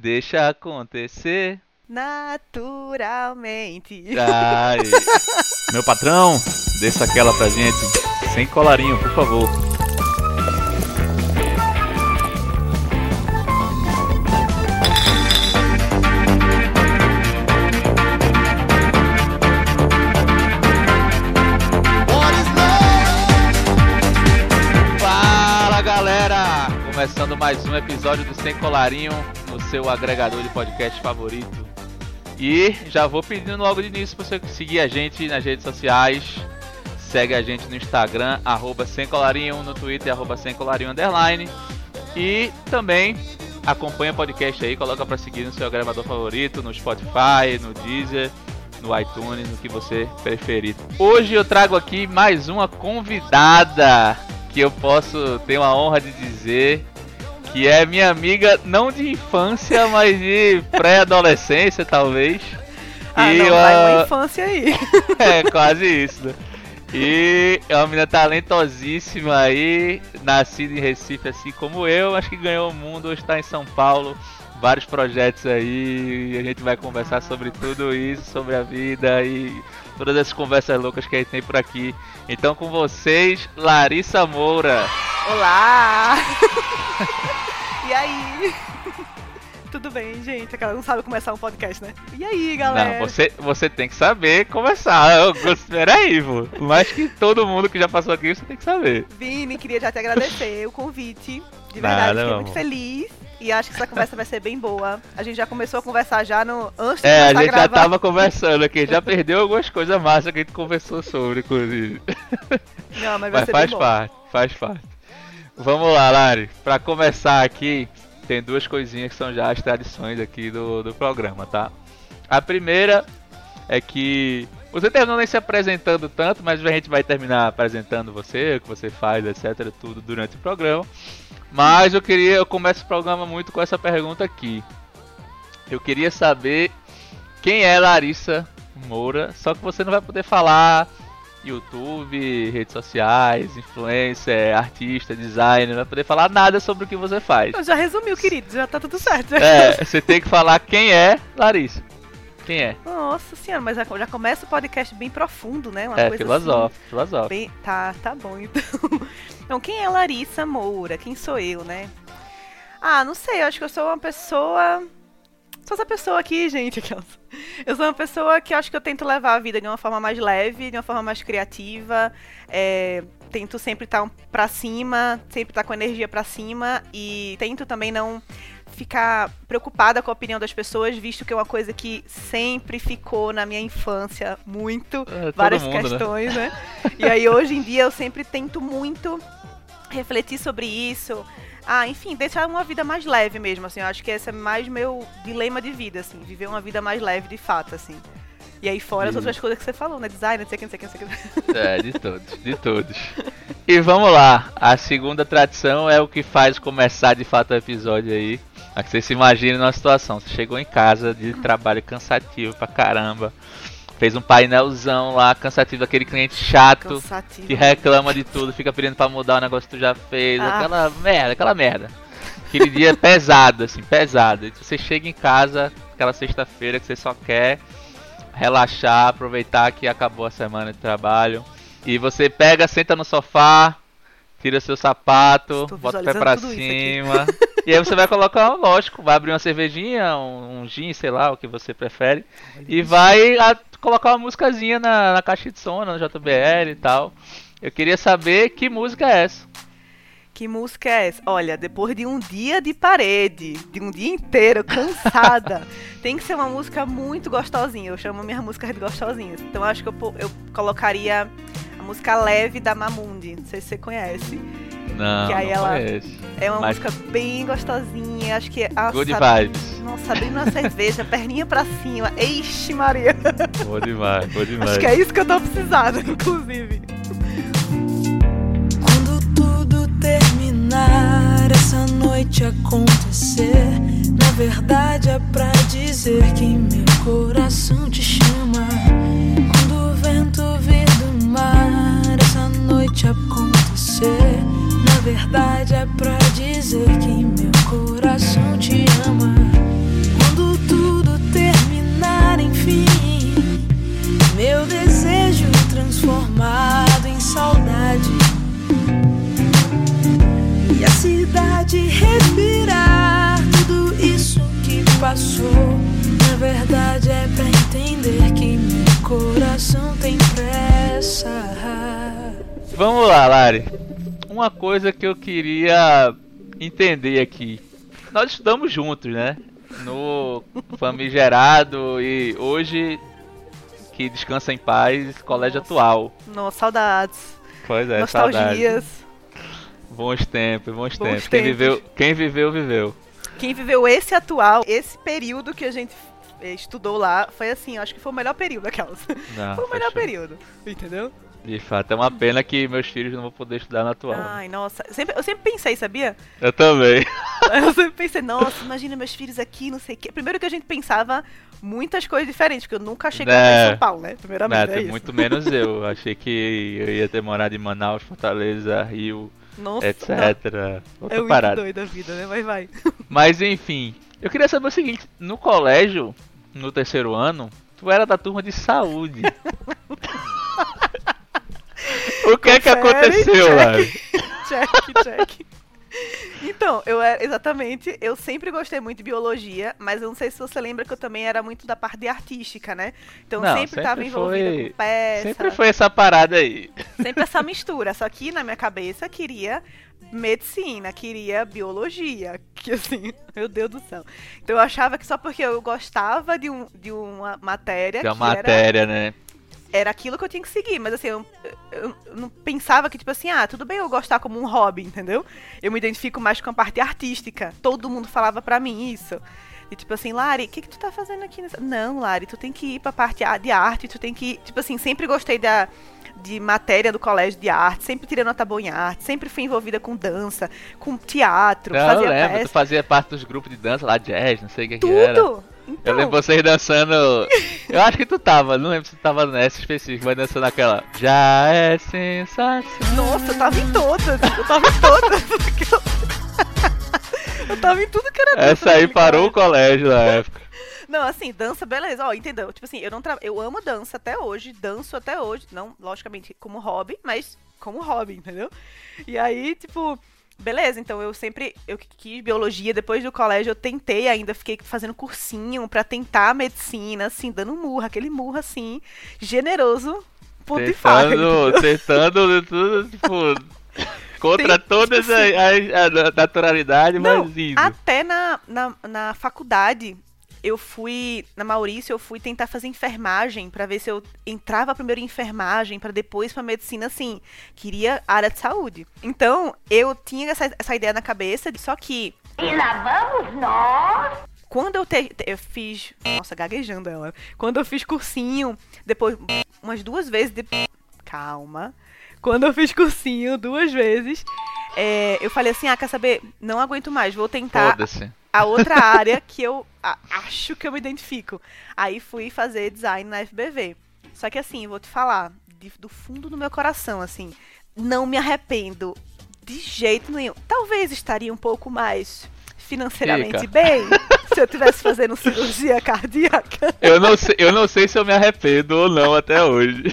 Deixa acontecer. Naturalmente. Ai. Meu patrão, desça aquela pra gente. Sem colarinho, por favor. Fala galera! Começando mais um episódio do Sem Colarinho seu agregador de podcast favorito. E já vou pedindo logo de início para você seguir a gente nas redes sociais. Segue a gente no Instagram, arroba sem colarinho, no Twitter, arroba sem colarinho underline. E também acompanha o podcast aí, coloca para seguir no seu agregador favorito, no Spotify, no Deezer, no iTunes, no que você preferir. Hoje eu trago aqui mais uma convidada que eu posso ter a honra de dizer que é minha amiga não de infância, mas de pré-adolescência talvez. Ah, E não, vai uma infância aí. é, quase isso. né? E é uma menina talentosíssima aí, nascida em Recife assim como eu, acho que ganhou o mundo, hoje está em São Paulo, vários projetos aí, e a gente vai conversar sobre tudo isso, sobre a vida e todas essas conversas loucas que a gente tem por aqui. Então com vocês, Larissa Moura. Olá! e aí? Tudo bem, gente? Aquela não sabe começar um podcast, né? E aí, galera? Não, você, você tem que saber conversar. Eu, peraí, vô. Mais que todo mundo que já passou aqui, você tem que saber. Vini, queria já te agradecer o convite. De Nada, verdade, fiquei meu muito feliz. E acho que essa conversa vai ser bem boa. A gente já começou a conversar já no antes de É, a começar gente já gravar. tava conversando aqui, já perdeu algumas coisas massas que a gente conversou sobre, inclusive. Não, mas vai Mas ser faz bem bom. parte, faz parte. Vamos lá, Lari. Pra começar aqui, tem duas coisinhas que são já as tradições aqui do, do programa, tá? A primeira é que você terminou nem se apresentando tanto, mas a gente vai terminar apresentando você, o que você faz, etc, tudo durante o programa. Mas eu queria, eu começo o programa muito com essa pergunta aqui. Eu queria saber quem é Larissa Moura, só que você não vai poder falar YouTube, redes sociais, influencer, artista, designer, não vai poder falar nada sobre o que você faz. Não, já resumiu, querido. Já tá tudo certo. É, você tem que falar quem é Larissa. Quem é? Nossa senhora, mas já, já começa o podcast bem profundo, né? Uma É, coisa filosófico, assim, filosófico. bem... Tá, tá bom então. Então, quem é Larissa Moura? Quem sou eu, né? Ah, não sei, eu acho que eu sou uma pessoa. Sou essa pessoa aqui, gente. Eu sou uma pessoa que acho que eu tento levar a vida de uma forma mais leve, de uma forma mais criativa. é, Tento sempre estar um pra cima, sempre estar com energia pra cima e tento também não ficar preocupada com a opinião das pessoas, visto que é uma coisa que sempre ficou na minha infância muito, É, várias mundo, né? questões, né? E aí hoje em dia eu sempre tento muito refletir sobre isso. Ah, enfim, deixar uma vida mais leve mesmo, assim. Eu acho que esse é mais meu dilema de vida, assim, viver uma vida mais leve de fato, assim. E aí fora as Isso. outras coisas que você falou, né? Design, não sei o que, não sei o que, não sei o que. É, de todos, de todos. E vamos lá, a segunda tradição é o que faz começar de fato o episódio aí. A que você se imagine numa situação, você chegou em casa de trabalho cansativo pra caramba, fez um painelzão lá, cansativo, aquele cliente chato, Cansativo. que reclama de tudo, fica pedindo pra mudar o negócio que tu já fez, Ah. aquela merda, aquela merda. Aquele dia pesado, assim, pesado. E você chega em casa, aquela sexta-feira que você só quer relaxar, aproveitar que acabou a semana de trabalho. E você pega, senta no sofá, tira seu sapato, Estou bota o pé pra cima. e aí você vai colocar, lógico, vai abrir uma cervejinha, um, um gin, sei lá, o que você prefere. E vai a- colocar uma musicazinha na, na caixa de som, na JBL e tal. Eu queria saber que música é essa. Que música é essa? Olha, depois de um dia de parede, de um dia inteiro, cansada, tem que ser uma música muito gostosinha. Eu chamo minhas músicas de gostosinhas. Então acho que eu, eu colocaria música Leve da Mamundi. Não sei se você conhece. Não, Que aí não ela- conheço. É uma Mas- música bem gostosinha. Acho que. Nossa, Good vibes. Nossa, abrindo uma cerveja, perninha pra cima. Eixe, Maria. Boa demais, boa demais. Acho que é isso que eu tô precisando, inclusive. Quando tudo terminar, essa noite acontecer, na verdade é pra dizer que meu coração verdade é pra dizer que meu coração te ama. Quando tudo terminar, enfim, meu desejo transformado em saudade. E a cidade respirar tudo isso que passou. Na verdade é pra entender que meu coração tem pressa. Vamos lá, Lari. Uma coisa que eu queria entender aqui. Nós estudamos juntos, né? No famigerado e hoje que descansa em paz, colégio Nossa. atual. Nossa, saudades. Pois é, nostalgias. Bons tempos, bons, Bons tempos. Quem tempos. viveu, quem viveu, viveu. Quem viveu esse atual, esse período que a gente eh, estudou lá, foi assim, acho que foi o melhor período aquelas. Não, Foi o melhor fechou. período, entendeu? De fato, é uma pena que meus filhos não vão poder estudar na atual. Ai, nossa. Eu sempre, eu sempre pensei, sabia? Eu também. Eu sempre pensei, nossa, imagina meus filhos aqui, não sei o quê. Primeiro que a gente pensava muitas coisas diferentes, porque eu nunca cheguei É. em São Paulo, né? Primeiramente, Não, é isso. muito menos eu. Achei que eu ia ter morado em Manaus, Fortaleza, Rio, Nossa, etc. não. Outra É muito parada. doida a vida, né? Mas vai. Mas enfim, eu queria saber o seguinte: no colégio, no terceiro ano, tu era da turma de saúde. O que é que Confere, aconteceu, check. Check, check. Então, eu era, exatamente, eu sempre gostei muito de biologia, mas eu não sei se você lembra que eu também era muito da parte de artística, né? Então Não, sempre estava envolvida foi- com peça, Sempre foi essa parada aí. sempre essa mistura. Só que na minha cabeça queria medicina, queria biologia, que assim, meu Deus do céu. Então eu achava que só porque eu gostava de, um, de uma matéria é que uma era matéria, né? Era aquilo que eu tinha que seguir, mas assim, eu, eu- eu não pensava que, tipo assim, ah, tudo bem eu gostar como um hobby, entendeu? Eu me identifico mais com a parte artística. Todo mundo falava pra mim isso. E tipo assim, Lari, o que, que tu tá fazendo aqui nessa. Não, Lari, tu tem que ir pra parte de arte, tu tem que. Tipo assim, sempre gostei da. De matéria do colégio de arte, sempre tirei nota boa em arte, sempre fui envolvida com dança, com teatro, Não, eu fazia lembro, tu peça, fazia parte dos grupos de dança lá, jazz, não sei o que, que era. tudo! Eu Então, lembro vocês dançando. Eu acho que tu tava, não lembro se tu tava nessa específica, mas dançando aquela. Já é sensacional. Nossa, eu tava em todas. Eu tava em todas. eu- tava em tudo que era dança. Essa aí parou o colégio. na época. Não, assim, dança, beleza. Ó, entendeu? Tipo assim, eu não tra... eu amo dança até hoje, danço até hoje. Não, logicamente, como hobby, mas como hobby, entendeu? E aí, tipo. Beleza, então eu sempre eu quis biologia, depois do colégio eu tentei ainda, fiquei fazendo cursinho pra tentar medicina, assim, dando murra, aquele murro assim, generoso, ponto faca. Tentando, tentando tudo, tipo. Contra Tem- todas tipo assim- as, as- a naturalidade, Não, mas indo. Até na, na, na faculdade, eu fui, na Maurício, eu fui tentar fazer enfermagem pra ver se eu entrava primeiro em enfermagem pra depois pra medicina, assim, queria área de saúde. Então, eu tinha essa, essa ideia na cabeça, só que E lá vamos nós. quando eu, te, te- eu fiz, nossa, gaguejando ela. Quando eu fiz cursinho, depois umas duas vezes, de- calma. Quando eu fiz cursinho duas vezes, é, eu falei assim, ah, quer saber? Não aguento mais, vou tentar a outra área que eu acho que eu me identifico. Aí fui fazer design na FBV. Só que assim, vou te falar, de- do fundo do meu coração, assim, não me arrependo de jeito nenhum. Talvez estaria um pouco mais financeiramente Fica. bem se eu tivesse fazendo cirurgia cardíaca. Eu não, sei, eu não sei se eu me arrependo ou não até hoje.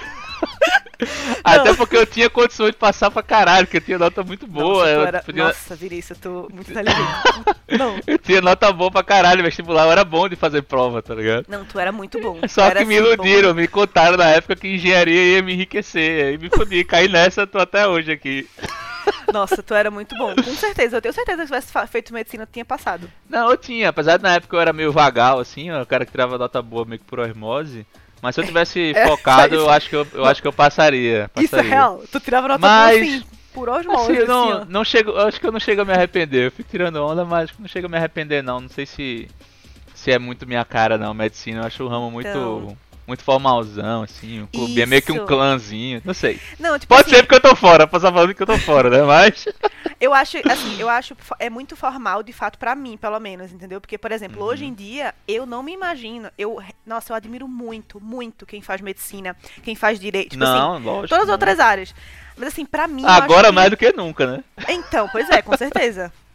Até porque eu tinha condições de passar pra caralho, porque eu tinha nota muito boa. nossa, eu, era... podia- nossa Vinícius, eu tô muito inteligente. não, eu tinha nota boa pra caralho, vestibular eu era bom de fazer prova, tá ligado? não, tu era muito bom. Só que me assim, bom. iludiram, me contaram na época que engenharia ia me enriquecer. Aí me fodi, caí nessa, tô até hoje aqui. Nossa, tu era muito bom. Com certeza, eu tenho certeza que se tivesse feito medicina, tu tinha passado. Não, eu tinha, apesar de na época eu era meio vagal, assim, ó, o cara que tirava nota boa meio que por osmose. Mas se eu tivesse É, focado, isso- eu acho que eu, eu acho que eu passaria. Isso é passaria. real. Tu tirava nota Mas- boa, assim, por osmose, Assim, eu assim, não, não chego, eu acho que eu não chego a me arrepender. Eu fico tirando onda, mas acho que não chego a me arrepender não. Não sei se se é muito minha cara não, medicina. Eu acho o ramo muito Então. muito formalzão assim, o clube é meio que um Isso. clãzinho, não sei. Não, tipo Pode assim, ser porque eu tô fora, posso estar falando que eu tô fora, né? Mas eu acho, assim, eu acho é muito formal, de fato, pra mim, pelo menos, entendeu? Porque, por exemplo, hoje Uhum. em dia, eu não me imagino, eu, nossa, eu admiro muito, muito quem faz medicina, quem faz direito, tipo assim, não, lógico. todas as outras áreas. Mas assim, pra mim, Agora que- mais do que nunca, né? Então, pois é, com certeza.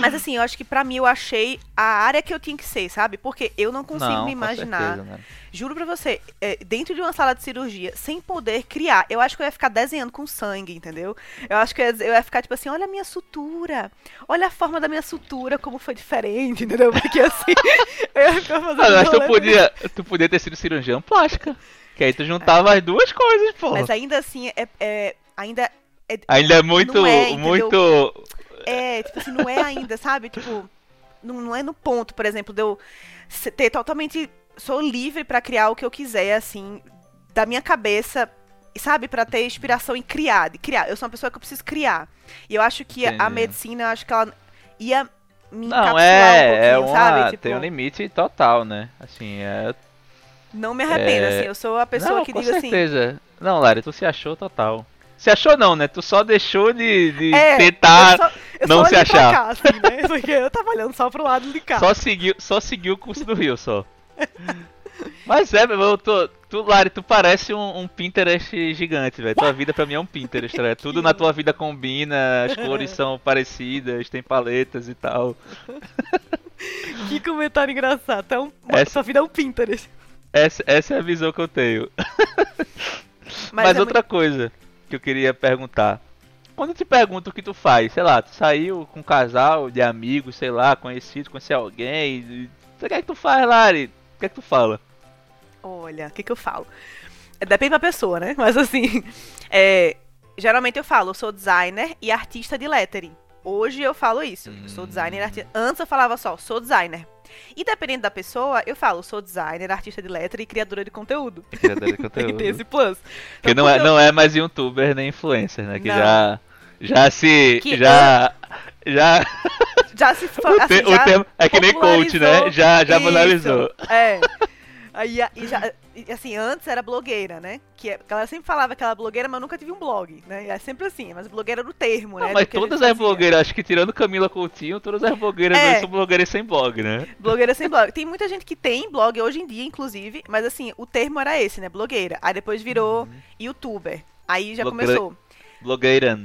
Mas assim, eu acho que pra mim eu achei a área que eu tinha que ser, sabe? Porque eu não consigo não, me imaginar. certeza, né? Juro pra você, é, dentro de uma sala de cirurgia, sem poder criar, eu acho que eu ia ficar desenhando com sangue, entendeu? Eu acho que eu ia, eu ia ficar tipo assim, olha a minha sutura, olha a forma da minha sutura, como foi diferente, entendeu? Porque assim, eu ia ficar fazendo. Mas tu podia, tu podia ter sido cirurgião plástica. Que aí tu juntava as duas coisas, pô. Mas ainda assim, é, é- ainda é- Ainda é muito. É, muito. É, tipo assim, não é ainda, sabe? Tipo, não, não é no ponto, por exemplo, de eu ter totalmente. Sou livre pra criar o que eu quiser, assim, da minha cabeça, sabe? Pra ter inspiração em criar, de criar. Eu sou uma pessoa que eu preciso criar. E eu acho que a Entendi. medicina, eu acho que ela ia me Não, é, um é uma, sabe? Tipo, tem um limite total, né? Assim, é. não me arrependo, é- assim. Eu sou a pessoa não, que digo assim. certeza. Não, Lari, tu se achou total. Se achou não, né? Tu só deixou de, de É, tentar. eu só, eu não só se achar. cá, assim, né? Porque eu tava olhando só pro lado de cá. Só seguiu, só seguiu o curso do Rio, só. Mas é, meu, eu tô, tu, Lari, tu parece um, um Pinterest gigante, velho. Tua vida pra mim é um Pinterest, né? Tudo na tua vida combina, as cores são parecidas, tem paletas e tal. Que comentário engraçado. Então, Essa- sua vida é um Pinterest. Essa, essa é a visão que eu tenho. Mas, é outra coisa que eu queria perguntar. Quando eu te pergunto o que tu faz, sei lá, tu saiu com um casal de amigos, sei lá, conhecido, conheceu alguém, e- o que é que tu faz, Lari? O que é que tu fala? Olha, o que, que eu falo? Depende da pessoa, né? Mas assim, é, geralmente eu falo, eu sou designer e artista de lettering. Hoje eu falo isso, eu sou designer e artista. Antes eu falava só, sou designer. E dependendo da pessoa, eu falo, sou designer, artista de lettering e criadora de conteúdo. Criadora de Tem que conteúdo. ter esse plus. Que Então, não é, eu- não é mais youtuber nem influencer, né? Que Não. já. Já se. Que já. Já. Já se fa- O, assim, te- o já termo é que nem coach, né? Já, já banalizou. É. Aí, e já, e, assim, antes era blogueira, né? Que é- a galera sempre falava que ela era blogueira, mas nunca tive um blog, né? É sempre assim, mas blogueira era o termo, né? Não, mas todas as blogueiras, acho que tirando Camila Coutinho, todas as blogueiras É. são blogueiras sem blog, né? Blogueira sem blog. Tem muita gente que tem blog hoje em dia, inclusive, mas assim, o termo era esse, né? Blogueira. Aí depois virou youtuber. Aí já Blogueira- começou. Blogueira.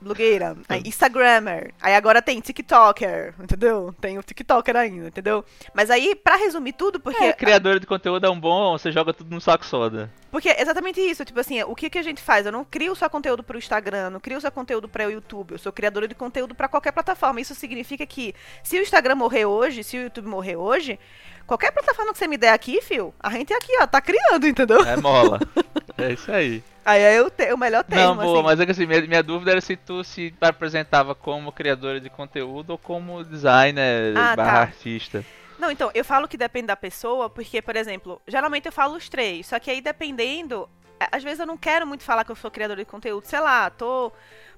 Blogueira, aí Instagrammer, aí agora tem TikToker, entendeu? Tem o TikToker ainda, entendeu? Mas aí, pra resumir tudo, porque É, criadora de conteúdo é um bom, você joga tudo num saco soda. Porque é exatamente isso, tipo assim, o que, que a gente faz? Eu não crio só conteúdo pro Instagram, não crio só conteúdo para o YouTube, eu sou criadora de conteúdo pra qualquer plataforma. Isso significa que se o Instagram morrer hoje, se o YouTube morrer hoje, qualquer plataforma que você me der aqui, fio, a gente aqui, ó, tá criando, entendeu? É mola. é isso aí. Aí é o, te- o melhor termo, Não, boa, assim. mas é que assim, minha, minha dúvida era se tu se apresentava como criadora de conteúdo ou como designer Ah, barra tá. artista. Não, então, eu falo que depende da pessoa, porque, por exemplo, geralmente eu falo os três, só que aí dependendo, a- às vezes eu não quero muito falar que eu sou criadora de conteúdo, sei lá, tô,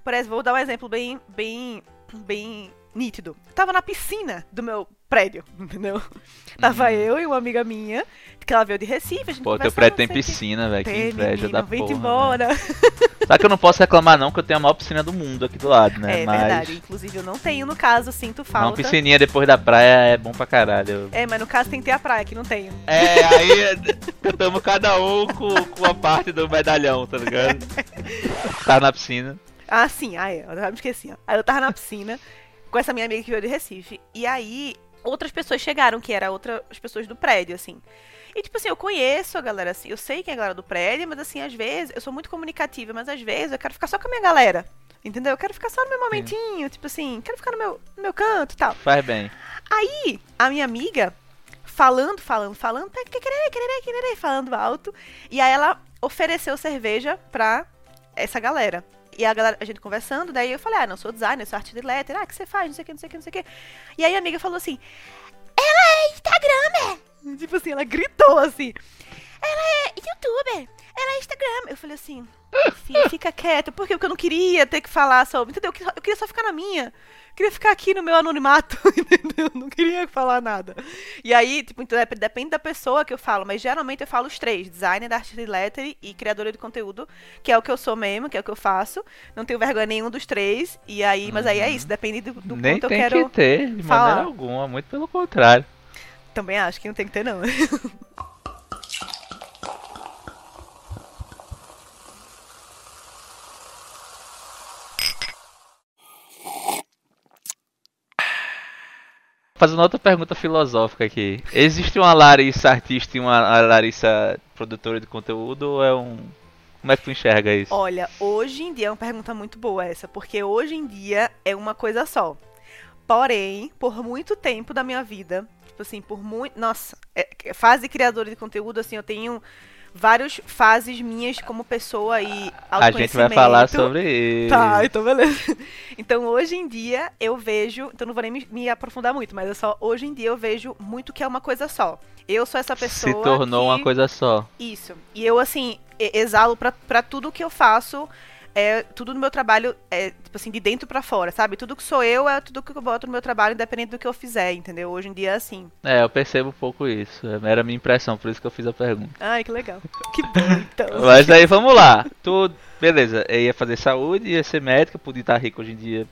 por exemplo, vou dar um exemplo bem, bem, bem nítido. Eu tava na piscina do meu prédio, entendeu? Tava eu e uma amiga minha, que ela veio de Recife, a gente Uhum. Pô, teu prédio tem piscina, velho. Que inveja menino, da vem porra. embora. Né? Só que eu não posso reclamar não, que eu tenho a maior piscina do mundo aqui do lado, né? É mas verdade, inclusive eu não tenho, no caso, sinto uma falta. piscininha depois da praia é bom pra caralho. É, mas no caso tem que ter a praia, que não tenho. É, aí cantamos cada um com, com a parte do medalhão, tá ligado? Tá na piscina. Ah, sim, ah, é, eu me esqueci. ó. Aí eu tava na piscina com essa minha amiga que veio de Recife. E aí, outras pessoas chegaram, que eram outras pessoas do prédio, assim. E, tipo assim, eu conheço a galera, assim, eu sei quem é a galera do prédio, mas, assim, às vezes, eu sou muito comunicativa, mas às vezes eu quero ficar só com a minha galera. Entendeu? Eu quero ficar só no meu momentinho, tipo assim, quero ficar no meu, no meu canto e tal. Faz bem. Aí, a minha amiga, falando, falando, falando, falando alto. E aí ela ofereceu cerveja pra essa galera. E a galera, a gente conversando, daí eu falei, ah, não, sou designer, sou arte de letra, ah, o que você faz, não sei o que, não sei o que, não sei o que. E aí a amiga falou assim, ela é Instagramer! Tipo assim, ela gritou assim, ela é youtuber, ela é Instagram. Eu falei assim, filha, fica quieta, por quê? Porque eu não queria ter que falar sobre, entendeu? Eu queria- só ficar na minha. Eu queria ficar aqui no meu anonimato, entendeu? Não queria falar nada. E aí, tipo, então, dep- depende da pessoa que eu falo, mas geralmente eu falo os três: designer, artista de lettering e criadora de conteúdo, que é o que eu sou mesmo, que é o que eu faço. Não tenho vergonha nenhum dos três. E aí, mas aí é isso, depende do, do Nem ponto eu tem quero. que ter, de falar. maneira alguma, muito pelo contrário. Também acho que não tem que ter, não. Fazendo outra pergunta filosófica aqui. Existe uma Larissa artista e uma Larissa produtora de conteúdo ou é um. Como é que tu enxerga isso? Olha, hoje em dia é uma pergunta muito boa essa, porque hoje em dia é uma coisa só. Porém, por muito tempo da minha vida, tipo assim, por muito. Nossa, é- é fase criadora de conteúdo, assim, eu tenho várias fases minhas como pessoa e A gente vai falar sobre isso. Tá, então beleza. Então hoje em dia eu vejo, então não vou nem me, me aprofundar muito, mas é só hoje em dia eu vejo muito que é uma coisa só. Eu sou essa pessoa Se tornou que... uma coisa só. Isso. E eu assim exalo pra, pra tudo que eu faço. É, tudo no meu trabalho é, tipo assim, de dentro pra fora, sabe? Tudo que sou eu é tudo que eu boto no meu trabalho, independente do que eu fizer, entendeu? Hoje em dia é assim. É, eu percebo um pouco isso. Era a minha impressão, por isso que eu fiz a pergunta. Ai, que legal. Que bom, então. Mas aí vamos lá. Tu, beleza, eu ia fazer saúde, ia ser médica, podia estar rico hoje em dia.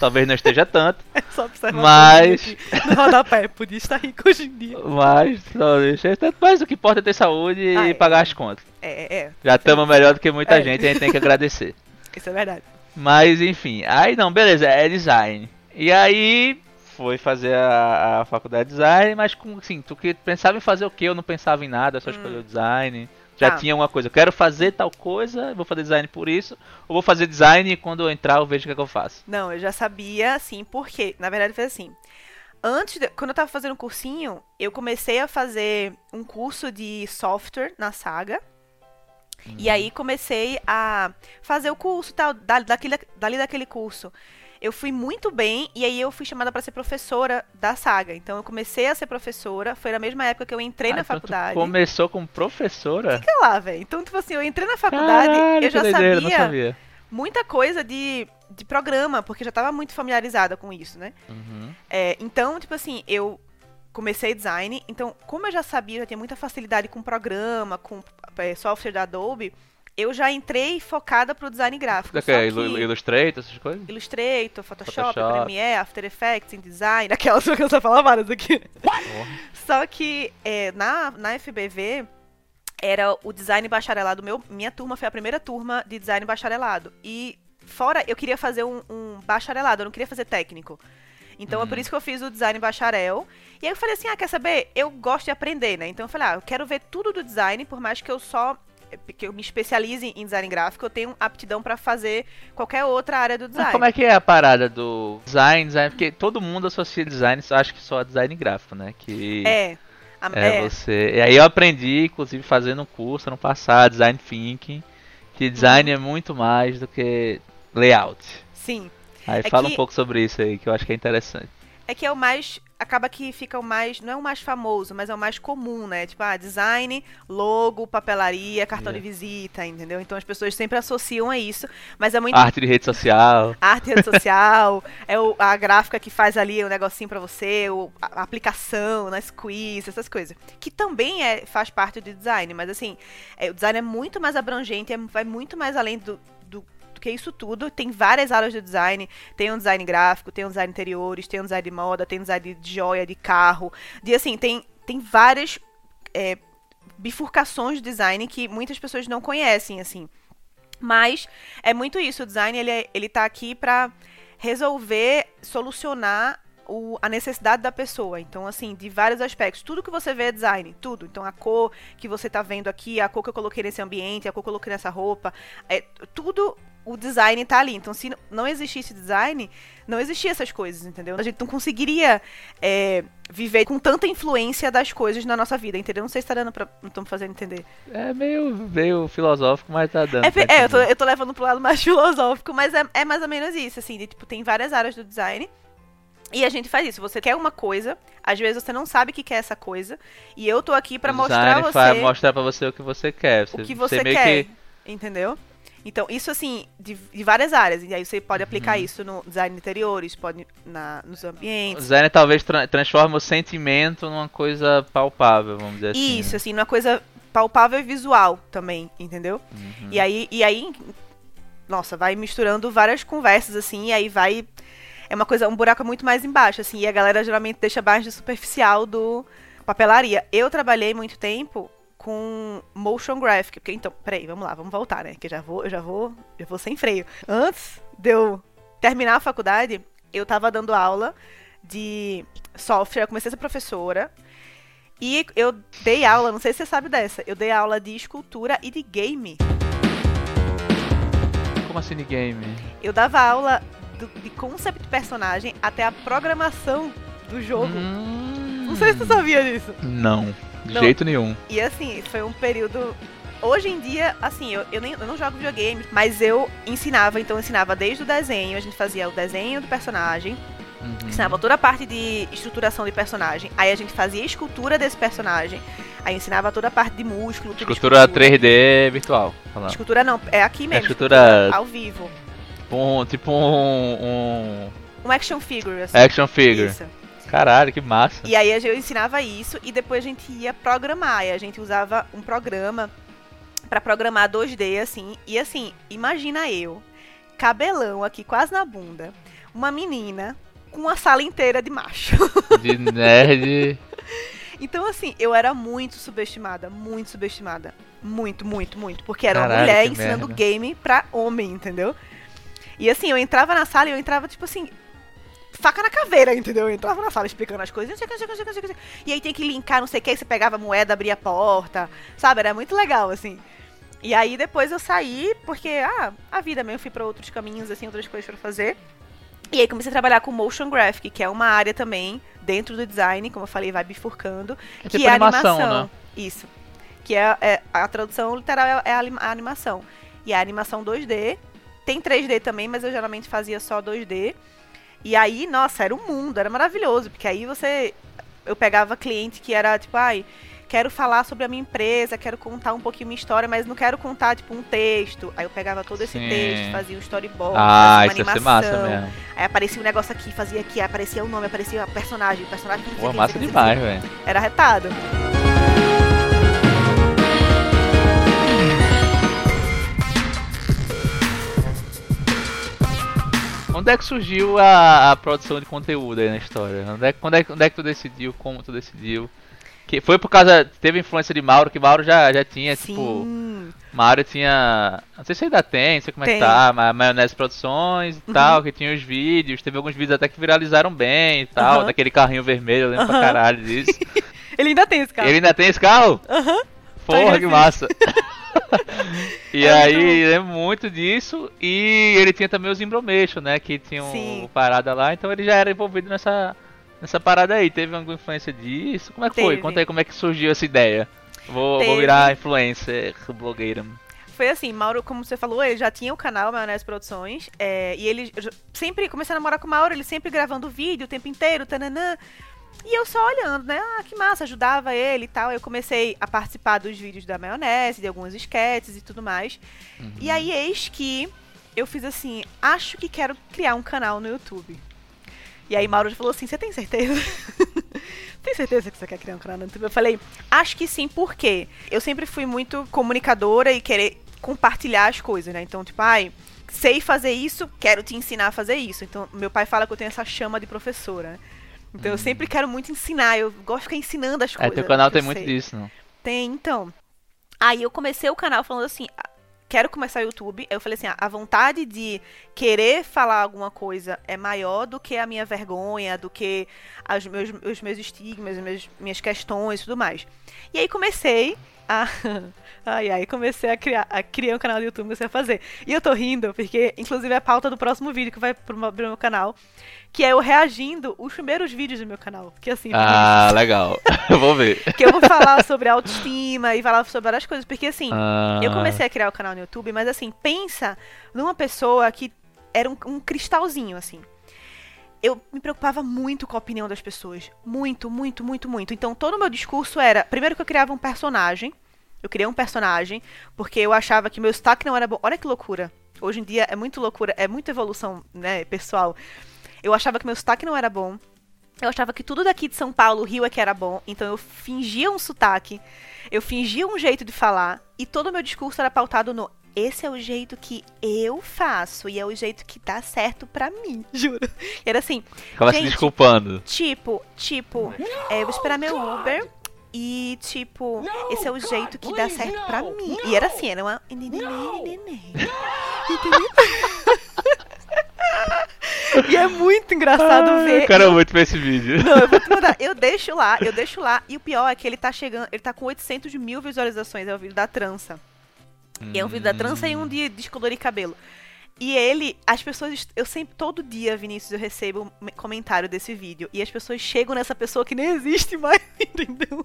Talvez não esteja tanto, É só observar Mas- no rodapé. Podia estar rico hoje em dia. mas talvez esteja tanto. Mas o que importa é ter saúde Ah, e é. pagar as contas. É, é, é. Já estamos melhor do que muita É. gente e a gente tem que agradecer. Isso é verdade. Mas enfim, aí não, beleza, é design. E aí foi fazer a, a faculdade de design, mas com assim, tu que pensava em fazer o que? Eu não pensava em nada, só escolheu design. Já Hum. Tá. tinha uma coisa, eu quero fazer tal coisa, vou fazer design por isso, ou vou fazer design e quando eu entrar eu vejo o que, é que eu faço. Não, eu já sabia, assim, porque, na verdade, foi assim. Antes, de- quando eu tava fazendo um cursinho, eu comecei a fazer um curso de software na Saga. E aí comecei a fazer o curso tal, da- daquele, dali daquele curso. Eu fui muito bem e aí eu fui chamada para ser professora da Saga. Então eu comecei a ser professora, foi na mesma época que eu entrei Ah, na então faculdade. começou como professora? Fica lá, velho. Então, tipo assim, eu entrei na faculdade, Caralho, eu já doideira, não sabia sabia. muita coisa de, de programa, porque eu já tava muito familiarizada com isso, né? Uhum. É, então, tipo assim, eu comecei design, então, como eu já sabia, eu já tinha muita facilidade com programa, com é, software da Adobe, eu já entrei focada pro design gráfico. Só que Illustrator, essas coisas? Illustrator, Photoshop, Photoshop. Premiere, After Effects, InDesign, aquelas que eu só falar várias aqui. Só que é, na, na FBV era o design bacharelado meu. Minha turma foi a primeira turma de design bacharelado. E fora, eu queria fazer um, um bacharelado, eu não queria fazer técnico. Então é por Hum. isso que eu fiz o design bacharel. E aí eu falei assim: ah, quer saber? Eu gosto de aprender, né? Então eu falei: ah, eu quero ver tudo do design, por mais que eu só. que eu me especialize em design gráfico, eu tenho aptidão pra fazer qualquer outra área do design. Mas como é que é a parada do design, design? Porque todo mundo associa design, acho que só a design gráfico, né? Que É. A- é, é. você. E aí eu aprendi, inclusive, fazendo um curso ano passado, design thinking, que design é muito mais do que layout. Sim. Aí É fala que- um pouco sobre isso aí, que eu acho que é interessante. É que é o mais. Acaba que fica o mais. Não é o mais famoso, mas é o mais comum, né? Tipo, ah, design, logo, papelaria, cartão É. de visita, entendeu? Então as pessoas sempre associam a isso. Mas é muito. Arte de rede social. Arte rede social, é o- a gráfica que faz ali o negocinho pra você, o, a, a aplicação nas quiz, essas coisas. Que também é, faz parte do design, mas assim, é, o design é muito mais abrangente, é- vai muito mais além do, que isso tudo. Tem várias áreas do design, tem um design gráfico, tem um design interiores, tem um design de moda, tem um design de joia, de carro. De assim, tem, tem várias é, bifurcações de design que muitas pessoas não conhecem, assim. Mas é muito isso, o design ele, é- ele tá aqui pra resolver, solucionar o- a necessidade da pessoa. Então, assim, de vários aspectos. Tudo que você vê é design, tudo. Então, a cor que você tá vendo aqui, a cor que eu coloquei nesse ambiente, a cor que eu coloquei nessa roupa, é tudo o design tá ali. Então, se não existisse design, não existia essas coisas, entendeu? A gente não conseguiria é, viver com tanta influência das coisas na nossa vida, entendeu? Não sei se tá dando pra. Não tô me fazendo entender. É meio, meio filosófico, mas tá dando. É, é, eu, tô, eu tô levando pro lado mais filosófico, mas é, é mais ou menos isso, assim, de, tipo, tem várias áreas do design. E a gente faz isso. Você quer uma coisa, às vezes você não sabe o que quer essa coisa. E eu tô aqui pra O mostrar você mostrar pra você o que você quer. o que você meio quer. que- Entendeu? Então, isso assim, de, de várias áreas. E aí você pode aplicar Uhum. isso no design de interiores, pode na, nos O ambientes. design talvez tra- transforma o sentimento numa coisa palpável, vamos dizer assim. Isso, assim, numa coisa palpável e visual também, entendeu? Uhum. E aí, e aí, nossa, vai misturando várias conversas, assim, e aí vai. É uma coisa, um buraco muito mais embaixo, assim, e a galera geralmente deixa mais de superficial do papelaria. Eu trabalhei muito tempo com motion graphic, porque então, peraí, vamos lá, vamos voltar, né? Que eu já vou, eu já vou, já vou sem freio. Antes de eu terminar a faculdade, eu tava dando aula de software, eu comecei a ser professora. E eu dei aula, não sei se você sabe dessa, eu dei aula de escultura e de game. Como assim de game? Eu dava aula do- de concept personagem até a programação do jogo. Hum. Não sei se tu sabia disso. Não, de Não. jeito nenhum. E assim, foi um período hoje em dia, assim, eu, eu, nem, eu não jogo videogame, mas eu ensinava, então eu ensinava desde o desenho, a gente fazia o desenho do personagem, Uhum. ensinava toda a parte de estruturação de personagem, aí a gente fazia a escultura desse personagem, aí ensinava toda a parte de músculo, tudo Escultura 3D virtual. falando. Escultura não, é aqui mesmo. escultura- ao vivo. Tipo um, tipo um, Um action figure, assim. um action figure. Isso. Caralho, que massa. E aí eu ensinava isso e depois a gente ia programar. E a gente usava um programa pra programar 2D, assim. E assim, imagina eu, cabelão aqui quase na bunda, uma menina com uma sala inteira de macho. De nerd. Então, assim, eu era muito subestimada, muito subestimada. Muito, muito, muito. Porque era uma Caralho, mulher que ensinando merda. game pra homem, entendeu? E assim, eu entrava na sala e eu entrava, tipo assim, faca na caveira, entendeu? Eu entrava na sala explicando as coisas, não sei o que, não sei o que, não sei o que, que. E aí tem que linkar, não sei o que, aí você pegava a moeda, abria a porta, sabe? Era muito legal, assim. E aí depois eu saí, porque, ah, a vida mesmo, fui pra outros caminhos, assim, outras coisas pra fazer. E aí comecei a trabalhar com motion graphic, que é uma área também dentro do design, como eu falei, vai bifurcando, É que tipo é animação, animação. né? Isso. Que é, é- a tradução literal é, é a animação. E a animação 2D. Tem 3D também, mas eu geralmente fazia só 2D. E aí, nossa, era um mundo, era maravilhoso, porque aí você eu pegava cliente que era tipo, ai, quero falar sobre a minha empresa, quero contar um pouquinho minha história, mas não quero contar tipo um texto. Aí eu pegava todo esse Sim. texto, fazia um storyboard, Ah, fazia uma animação. Aí aparecia um negócio aqui, fazia aqui, aí aparecia o nome, aparecia o personagem, o personagem Pô, massa demais, velho. Era retado. Onde é que surgiu a, a produção de conteúdo aí na história? Onde é, onde, é, onde é que tu decidiu? Como tu decidiu? Que foi por causa. Teve influência de Mauro, que Mauro já, já tinha, tipo. Sim. Mauro tinha. Não sei se ainda tem, não sei como é que Tem. tá, mas Maionese Produções e Uhum. tal, que tinha os vídeos. Teve alguns vídeos até que viralizaram bem e tal, Aham. daquele carrinho vermelho, eu lembro pra Aham. caralho disso. Ele ainda tem esse carro. Ele ainda tem esse carro? Aham. Porra, Tá que massa. e É muito aí, lembro muito disso. E ele tinha também os Imbromation, né? Que tinham Sim. parada lá. Então ele já era envolvido nessa, nessa parada aí. Teve alguma influência disso? Como é que foi? Teve. Conta aí como é que surgiu essa ideia. Vou, vou virar influencer, blogueira. Foi assim, Mauro, como você falou, ele já tinha o canal Maionese Produções. é, e ele sempre comecei a namorar com o Mauro, ele sempre gravando vídeo o tempo inteiro, tananã. E eu só olhando, né? Ah, que massa, ajudava ele e tal. Eu comecei a participar dos vídeos da maionese, de alguns sketches e tudo mais. E aí, eis que eu fiz assim: acho que quero criar um canal no YouTube. E aí, Mauro falou assim: você tem certeza? tem certeza que você quer criar um canal no YouTube? Eu falei: acho que sim, por quê? Eu sempre fui muito comunicadora e querer compartilhar as coisas, né? Então, tipo, ai. Sei fazer isso, quero te ensinar a fazer isso. Então, meu pai fala que eu tenho essa chama de professora. Então, eu sempre quero muito ensinar. Eu gosto de ficar ensinando as É, coisas. teu canal tem muito sei. disso, não? Tem, então. Aí eu comecei o canal falando assim, "Ah, quero começar o YouTube. Eu falei assim, "Ah, a vontade de querer falar alguma coisa é maior do que a minha vergonha, do que as meus, os meus estigmas, as minhas, minhas questões e tudo mais. E aí comecei a. Ai, ai, comecei a criar, a criar um canal do YouTube, comecei a fazer. E eu tô rindo, porque, inclusive, é a pauta do próximo vídeo que vai pro meu, pro meu canal, que é eu reagindo os primeiros vídeos do meu canal. Que assim, Ah, legal. Eu vou ver. que eu vou falar sobre autoestima e falar sobre várias coisas, porque assim, Ah, eu comecei a criar o canal no YouTube, mas assim, pensa numa pessoa que era um, um cristalzinho, assim. Eu me preocupava muito com a opinião das pessoas. Muito, muito, muito, muito. Então, todo o meu discurso era. Primeiro que eu criava um personagem. Eu criei um personagem, porque eu achava que meu sotaque não era bom. Olha que loucura. Hoje em dia é muito loucura, é muita evolução, né, pessoal. Eu achava que meu sotaque não era bom. Eu achava que tudo daqui de São Paulo, Rio é que era bom. Então eu fingia um sotaque. Eu fingia um jeito de falar. E todo o meu discurso era pautado no. Esse é o jeito que eu faço. E é o jeito que dá certo pra mim. Juro. E era assim. Ficava se desculpando. Tipo, tipo, é, eu vou esperar meu Uber. E, tipo, esse é o jeito que dá certo pra mim. E era assim, era uma. E é muito engraçado ver. Eu quero muito ver esse vídeo. Não, eu vou te mandar. Eu deixo lá, eu deixo lá. E o pior é que ele tá chegando. Ele tá com 800 mil visualizações. É o vídeo da trança. E é um vídeo da trança e um de descolorir cabelo. E ele, as pessoas, eu sempre, todo dia, Vinícius, eu recebo um comentário desse vídeo. E as pessoas chegam nessa pessoa que nem existe mais, entendeu?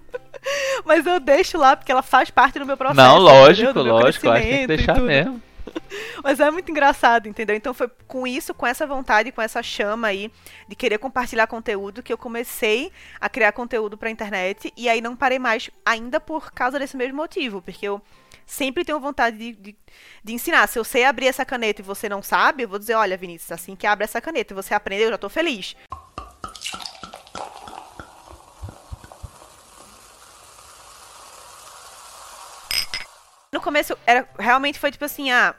Mas eu deixo lá porque ela faz parte do meu processo. Não, lógico, entendeu? Lógico, acho que tem que deixar mesmo. Mas é muito engraçado, entendeu? Então foi com isso, com essa vontade, com essa chama aí de querer compartilhar conteúdo que eu comecei a criar conteúdo pra internet e aí não parei mais ainda por causa desse mesmo motivo, porque eu sempre tenho vontade de, de, de ensinar. Se eu sei abrir essa caneta e você não sabe, eu vou dizer, olha, Vinícius, assim que abre essa caneta e você aprendeu, eu já tô feliz. No começo, era, realmente foi tipo assim, ah,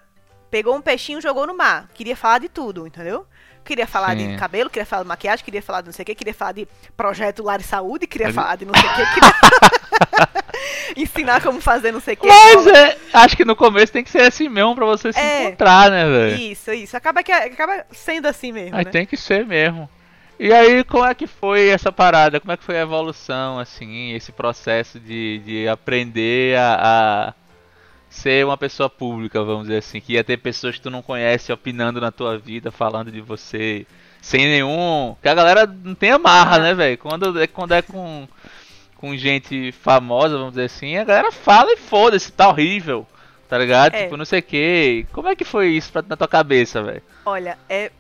pegou um peixinho, jogou no mar. Queria falar de tudo, entendeu? Queria falar Sim. de cabelo, queria falar de maquiagem, queria falar de não sei o que, queria falar de projeto Lar e Saúde, queria Mas- falar de não sei o que, queria ensinar como fazer não sei o que. Mas é, acho que no começo tem que ser assim mesmo pra você se É. encontrar, né, velho? Isso, isso. Acaba, que, acaba sendo assim mesmo, Aí né? tem que ser mesmo. E aí, como é que foi essa parada? Como é que foi a evolução, assim, esse processo de, de aprender a, a ser uma pessoa pública, vamos dizer assim, que ia ter pessoas que tu não conhece opinando na tua vida, falando de você, sem nenhum. Que a galera não tem amarra, né, velho? Quando, é- quando é com, com gente famosa, vamos dizer assim, a galera fala e foda-se, tá horrível, tá ligado? É. Tipo, não sei o que. Como é que foi isso pra, na tua cabeça, velho? Olha, é.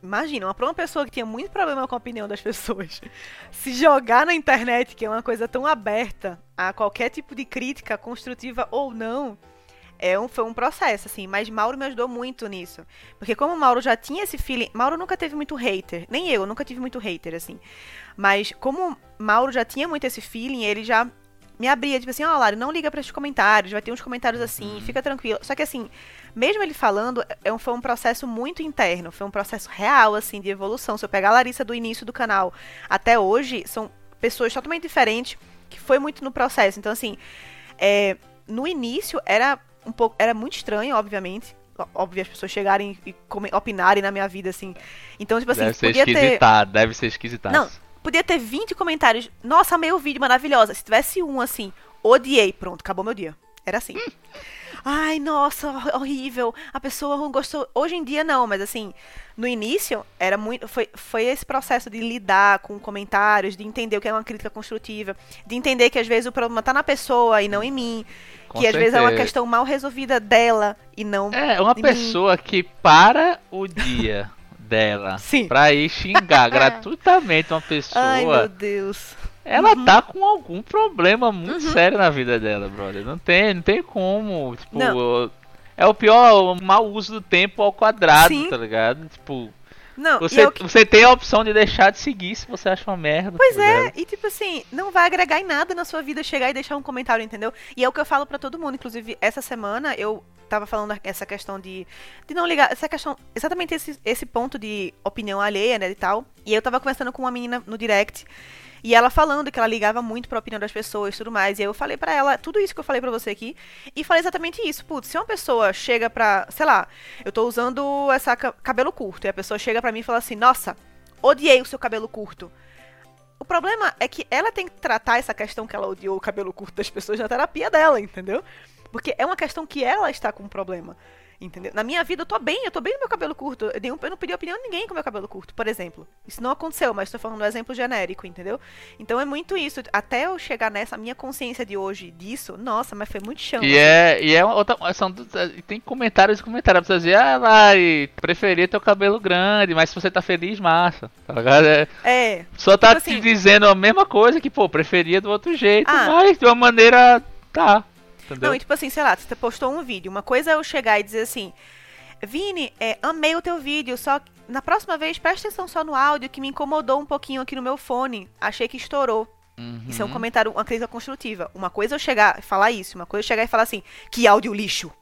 Imagina, pra uma pessoa que tinha muito problema com a opinião das pessoas, se jogar na internet, que é uma coisa tão aberta a qualquer tipo de crítica, construtiva ou não, é um, foi um processo, assim. Mas Mauro me ajudou muito nisso. Porque como o Mauro já tinha esse feeling. Mauro nunca teve muito hater. Nem eu, nunca tive muito hater, assim. Mas como Mauro já tinha muito esse feeling, ele já me abria, tipo assim, ó, Lari, não liga pra esses comentários, vai ter uns comentários assim, fica tranquilo. Só que assim, mesmo ele falando, é um- foi um processo muito interno, foi um processo real, assim, de evolução. Se eu pegar a Larissa do início do canal até hoje, são pessoas totalmente diferentes, que foi muito no processo. Então, assim, é, no início era um pouco, era muito estranho, obviamente. Óbvio, as pessoas chegarem e opinarem na minha vida, assim. Então, tipo assim, deve ser podia ter. esquisitado, deve ser esquisitado. Não, podia ter 20 comentários. Nossa, amei o vídeo, maravilhosa. Se tivesse um assim, odiei, pronto, acabou meu dia. Era assim. Ai, nossa, hor- horrível. A pessoa não gostou. Hoje em dia não, mas assim, no início era muito. Foi, foi esse processo de lidar com comentários, de entender o que é uma crítica construtiva, de entender que às vezes o problema tá na pessoa e não em mim. Com que às vezes é uma certeza. questão mal resolvida dela e não. É, uma de mim. pessoa que para o dia dela Sim. pra ir xingar gratuitamente uma pessoa, Ai, meu Deus. Ela tá com algum problema muito Uhum. sério na vida dela, brother. Não tem, não tem como. Tipo, Não. é o pior o mau uso do tempo ao quadrado, Sim. tá ligado? Tipo, Não, você, você tem a opção de deixar de seguir se você acha uma merda. Pois tá é, e tipo assim, não vai agregar em nada na sua vida chegar e deixar um comentário, entendeu? E é o que eu falo pra todo mundo. Inclusive, essa semana eu tava falando essa questão de, de não ligar, essa questão, exatamente esse, esse ponto de opinião alheia, né, e tal. E eu tava conversando com uma menina no direct. E ela falando que ela ligava muito pra opinião das pessoas e tudo mais. E aí eu falei pra ela tudo isso que eu falei pra você aqui. E falei exatamente isso. Putz, se uma pessoa chega pra. Sei lá, eu tô usando essa ca- cabelo curto. E a pessoa chega pra mim e fala assim: Nossa, odiei o seu cabelo curto. O problema é que ela tem que tratar essa questão que ela odiou o cabelo curto das pessoas na terapia dela, entendeu? Porque é uma questão que ela está com um problema. Entendeu? Na minha vida eu tô bem, eu tô bem no meu cabelo curto. Eu, nenhum- eu não pedi opinião de ninguém com meu cabelo curto, por exemplo. Isso não aconteceu, mas tô falando um exemplo genérico, entendeu? Então é muito isso. Até eu chegar nessa minha consciência de hoje disso, nossa, mas foi muito chão. E é, e é outra. São, tem comentários e comentários. A pessoa dizer, ah, vai, preferia teu cabelo grande, mas se você tá feliz, massa. Tá ligado? É, É, Só tá Tipo te assim- dizendo a mesma coisa que, pô, preferia do outro jeito, Ah. mas de uma maneira. tá. Entendeu? Não, e tipo assim, sei lá, você postou um vídeo. Uma coisa é eu chegar e dizer assim: Vini, é, amei o teu vídeo, só que na próxima vez presta atenção só no áudio que me incomodou um pouquinho aqui no meu fone. Achei que estourou. Uhum. Isso é um comentário, uma crítica construtiva. Uma coisa é eu chegar e falar isso, uma coisa é eu chegar e falar assim: Que áudio lixo.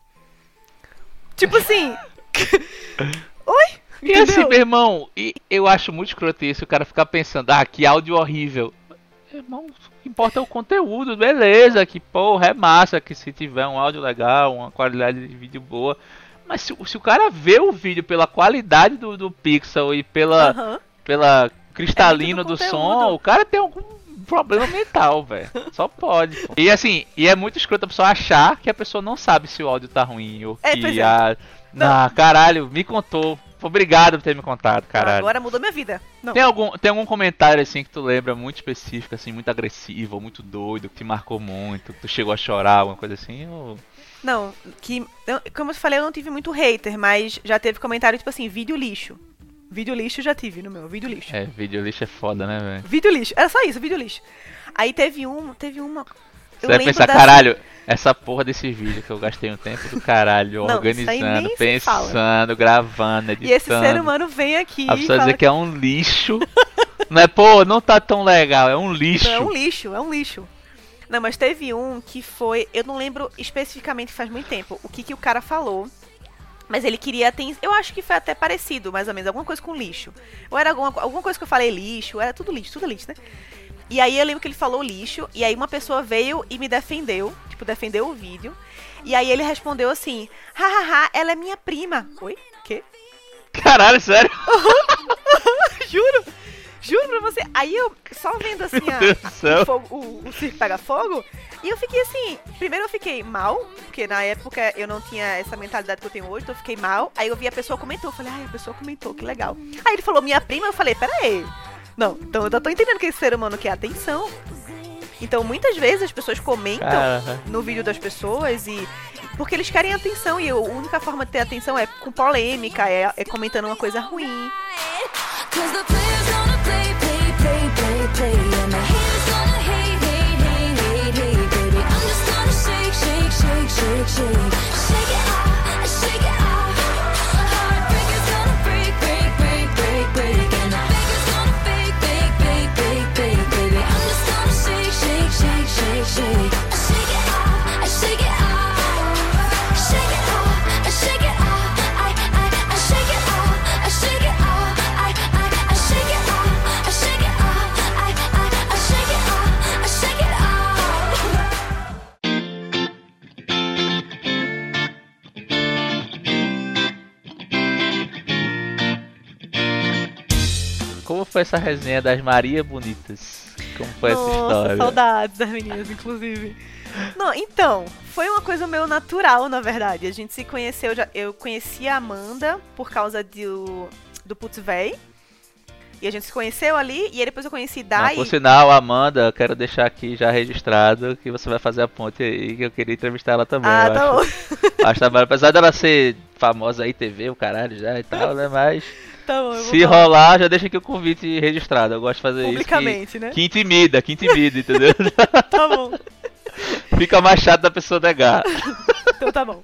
Tipo assim. Oi? E assim, meu irmão, eu acho muito escroto isso, o cara ficar pensando, ah, que áudio horrível. Irmão, o que importa é o conteúdo, beleza, que porra, é massa que se tiver um áudio legal, uma qualidade de vídeo boa. Mas se, se o cara vê o vídeo pela qualidade do, do pixel e pela, Aham. pela cristalino É do, do som, o cara tem algum problema mental, velho. Só pode. pô. E assim, e é muito escroto a pessoa achar que a pessoa não sabe se o áudio tá ruim ou É, que é. a. Ah, caralho, me contou. Obrigado por ter me contado, caralho. Agora mudou minha vida. Não. Tem algum, tem algum comentário assim que tu lembra muito específico, assim, muito agressivo, muito doido, que te marcou muito, que tu chegou a chorar, alguma coisa assim? Ou... Não, que. eu- como eu falei, eu não tive muito hater, mas já teve comentário tipo assim, vídeo lixo. Vídeo lixo já tive no meu, vídeo lixo. É, vídeo lixo é foda, né, velho? Vídeo lixo. Era só isso, vídeo lixo. Aí teve um, teve uma. Você vai pensar, caralho, essa porra desse vídeo que eu gastei um tempo do caralho, Não, organizando, pensando, gravando, editando. E esse ser humano vem aqui. A pessoa dizer que é um lixo. não é, pô, não tá tão legal, é um lixo. Não, é um lixo, é um lixo. Não, mas teve um que foi. Eu não lembro especificamente faz muito tempo o que, que o cara falou. Mas ele queria atenção. Eu acho que foi até parecido, mais ou menos, alguma coisa com lixo. Ou era alguma, alguma coisa que eu falei lixo, era tudo lixo, tudo lixo, né? E aí eu lembro que ele falou lixo, e aí uma pessoa veio e me defendeu, tipo, defendeu o vídeo. E aí ele respondeu assim: hahaha, ela é minha prima. Oi? Quê? Caralho, sério? Juro! Juro pra você. Aí eu, só vendo assim a, o, fogo, o, o circo pega fogo, e eu fiquei assim. Primeiro eu fiquei mal, porque na época eu não tinha essa mentalidade que eu tenho hoje, então eu fiquei mal. Aí eu vi a pessoa comentou, eu falei, ai, a pessoa comentou, que legal. Aí ele falou, minha prima, eu falei, pera aí. Não, então eu já tô entendendo que esse ser humano quer atenção. Então muitas vezes as pessoas comentam no vídeo das pessoas e porque eles querem atenção e a única forma de ter atenção é com polêmica, é, é comentando uma coisa ruim. Play, como foi essa resenha das Maria Bonitas? Como foi essa Nossa, história? saudades das meninas, inclusive. Não, então, foi uma coisa meio natural, na verdade. A gente se conheceu, já, eu conheci a Amanda por causa do, do Putz Véi. E a gente se conheceu ali, e aí depois eu conheci Não, Dai. por sinal, Amanda, eu quero deixar aqui já registrado que você vai fazer a ponte aí, que eu queria entrevistar ela também. ah, tá acho, bom. acho trabalho, apesar dela ser famosa aí, TV, o caralho já e tal, né? Mas Tá bom, vou se falar rolar, já deixa aqui o convite registrado. Eu gosto de fazer Publicamente, isso. né? Que, intimida, que intimida, entendeu? Tá bom. Fica mais chato da pessoa negar. Então tá bom.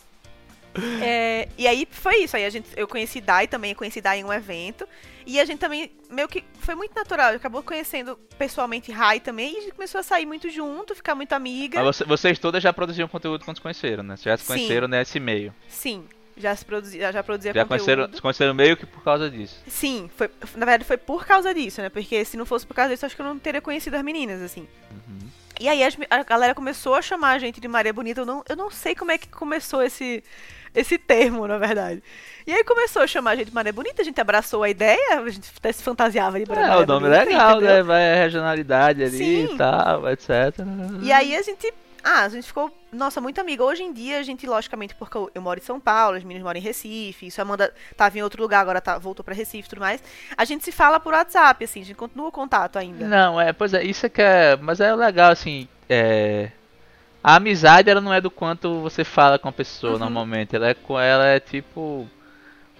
É, e aí foi isso. Aí a gente, eu conheci Dai também, eu conheci Dai em um evento. E a gente também, meio que foi muito natural. Acabou conhecendo pessoalmente Rai também. E a gente começou a sair muito junto, ficar muito amiga. Mas você- vocês todas já produziam conteúdo quando se conheceram, né? Vocês já se Sim. conheceram nesse meio. Sim, já se produzia, já produzia Já conteúdo. conheceram, se conheceram meio que por causa disso. Sim, foi, na verdade foi por causa disso, né? Porque se não fosse por causa disso, acho que eu não teria conhecido as meninas, assim. E aí as a galera começou a chamar a gente de Maria Bonita. Eu não, eu não sei como é que começou esse, esse termo, na verdade. E aí começou a chamar a gente de Maria Bonita, a gente abraçou a ideia, a gente até se fantasiava de É, Maria o nome Bonita, legal, entendeu? né? Vai a regionalidade ali Sim. e tal, etc. E aí a gente. Ah, a gente ficou, nossa, muito amiga. Hoje em dia, a gente, logicamente, porque eu, eu moro em São Paulo, as meninas moram em Recife, isso a Amanda tava em outro lugar, agora tá, voltou pra Recife e tudo mais. A gente se fala por WhatsApp, assim, a gente continua o contato ainda. Não, é, pois é, isso é que é. Mas é legal, assim. É. A amizade, ela não é do quanto você fala com a pessoa Uhum. normalmente. Ela é, co- ela é tipo.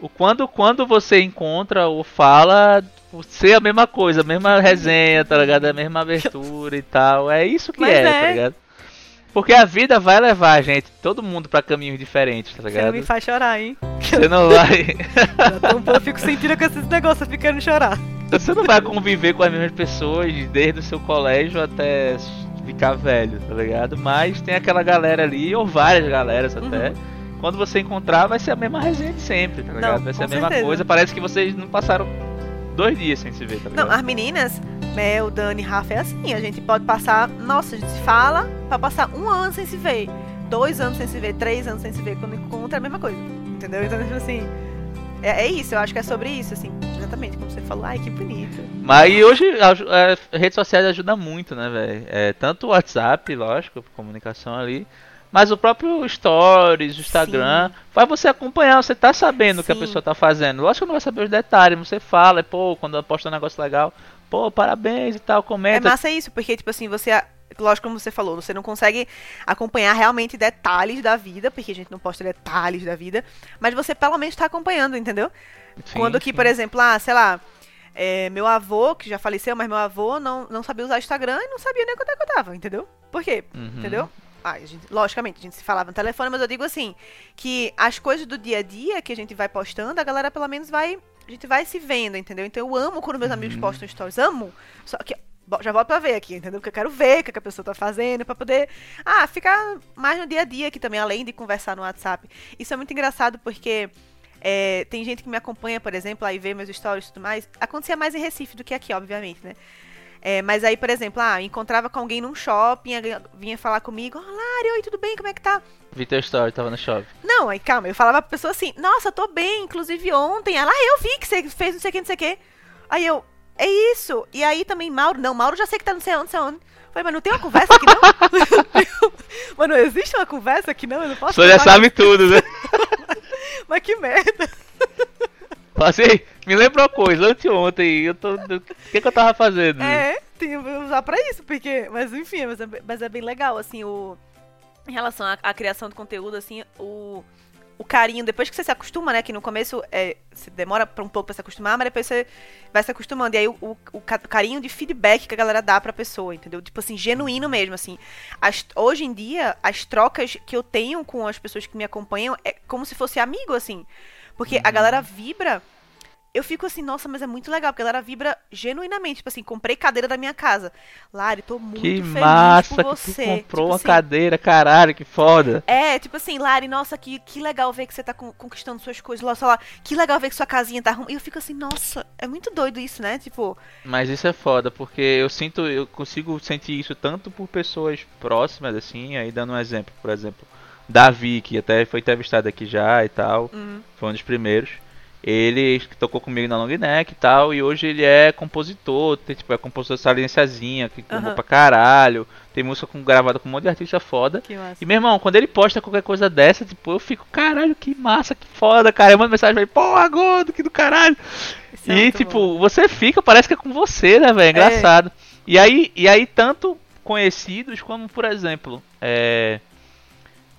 O quando, quando você encontra ou fala, ser a mesma coisa, a mesma resenha, tá ligado? A mesma abertura e tal. É isso que Mas é, é. tá ligado? Porque a vida vai levar a gente, todo mundo, pra caminhos diferentes, tá Você não ligado? me faz chorar, hein? Você não vai. Eu, eu fico sentindo com esses negócios, querendo chorar. Você não vai conviver com as mesmas pessoas desde o seu colégio até ficar velho, tá ligado? Mas tem aquela galera ali, ou várias galeras até. Quando você encontrar, vai ser a mesma resenha de sempre, tá ligado? vai ser a mesma certeza. coisa. Parece que vocês não passaram dois dias sem se ver, tá ligado? Não, as meninas, Mel, Dani, Rafa, é assim. A gente pode passar. Nossa, a gente se fala pra passar um ano sem se ver. Dois anos sem se ver, três anos sem se ver. Quando encontra é a mesma coisa. Entendeu? Então, tipo assim. É, é isso, eu acho que é sobre isso, assim. Exatamente, como você falou. Ai, que bonito. Mas e hoje aju- é, redes sociais ajudam muito, né, velho? É, tanto o WhatsApp, lógico, comunicação ali, Mas o próprio Stories, o Instagram, faz você acompanhar, você tá sabendo o que a Sim. pessoa tá fazendo. Lógico que não vai saber os detalhes, você fala, pô, quando ela posta um negócio legal, pô, parabéns e tal, É comenta. massa isso, porque, tipo assim, você. Lógico, como você falou, você não consegue acompanhar realmente detalhes da vida, porque a gente não posta detalhes da vida, mas você pelo menos tá acompanhando, entendeu? Sim, Quando que, sim. por exemplo, ah, sei lá, é, meu avô, que já faleceu, mas meu avô não, não sabia usar Instagram e não sabia nem quando é que eu tava, entendeu? Por quê? Uhum. Entendeu? Ah, a gente- logicamente, a gente se falava no telefone, mas eu digo assim, que as coisas do dia a dia que a gente vai postando, a galera pelo menos vai. A gente vai se vendo, entendeu? Então eu amo quando meus amigos Uhum. postam stories. Amo. Só que. Já volto pra ver aqui, entendeu? Porque eu quero ver o que que a pessoa tá fazendo, pra poder. Ah, ficar mais no dia a dia aqui também, além de conversar no WhatsApp. Isso é muito engraçado porque. é, tem gente que me acompanha, por exemplo, aí vê meus stories e tudo mais. Acontecia mais em Recife do que aqui, obviamente, né? É, mas aí, por exemplo, ah, encontrava com alguém num shopping, vinha falar comigo, oh, Lari, oi, tudo bem, como é que tá? Vi teu story, tava no shopping. Não, aí calma, eu falava pra pessoa assim, nossa, tô bem, inclusive ontem, ela, ah, eu vi que você fez não sei o que, não sei o que. Aí eu, é isso. E aí também, Mauro, não, Mauro já sei que tá não sei onde, não sei onde. Falei, mas não tem uma conversa aqui não? mas não existe uma conversa aqui não? Eu não posso Você já sabe tudo, né? Mas que merda. Assim, me lembra uma coisa, anteontem, eu tô. O que, que eu tava fazendo? É, tem que usar pra isso, porque. Mas enfim, mas é, mas é bem legal, assim, o. Em relação à, à criação de conteúdo, assim, o. O carinho, depois que você se acostuma, né? Que no começo é, você demora pra um pouco pra se acostumar, mas depois você vai se acostumando. E aí o, o, o ca- carinho de feedback que a galera dá pra pessoa, entendeu? Tipo assim, genuíno mesmo, assim. As- hoje em dia, as trocas que eu tenho com as pessoas que me acompanham é como se fosse amigo, assim. Porque a galera vibra eu fico assim, nossa, mas é muito legal, porque a galera vibra genuinamente. Tipo assim, comprei cadeira da minha casa. Lari, tô muito que feliz massa por que você. tu comprou Tipo uma assim, cadeira, caralho, que foda. É, tipo assim, Lari, nossa, que, que legal ver que você tá con- conquistando suas coisas. Lá, sei lá, que legal ver que sua casinha tá arrumada. E eu fico assim, nossa, é muito doido isso, né? Tipo, Mas isso é foda, porque eu sinto, eu consigo sentir isso tanto por pessoas próximas, assim, aí dando um exemplo, por exemplo, Davi, que até foi entrevistado aqui já e tal, Uhum. foi um dos primeiros. Ele tocou comigo na long neck e tal, e hoje ele é compositor, tem, tipo, é compositor de saliênciazinha, que gravou Aham. pra caralho, tem música com, gravada com um monte de artista foda. E meu irmão, quando ele posta qualquer coisa dessa, tipo, eu fico, caralho, que massa, que foda, cara. Eu mando mensagem pra ele, porra, gordo, que do caralho. Isso é E muito tipo, bom. você fica, parece que é com você, né, velho? Engraçado. E aí, e aí tanto conhecidos como, por exemplo, é,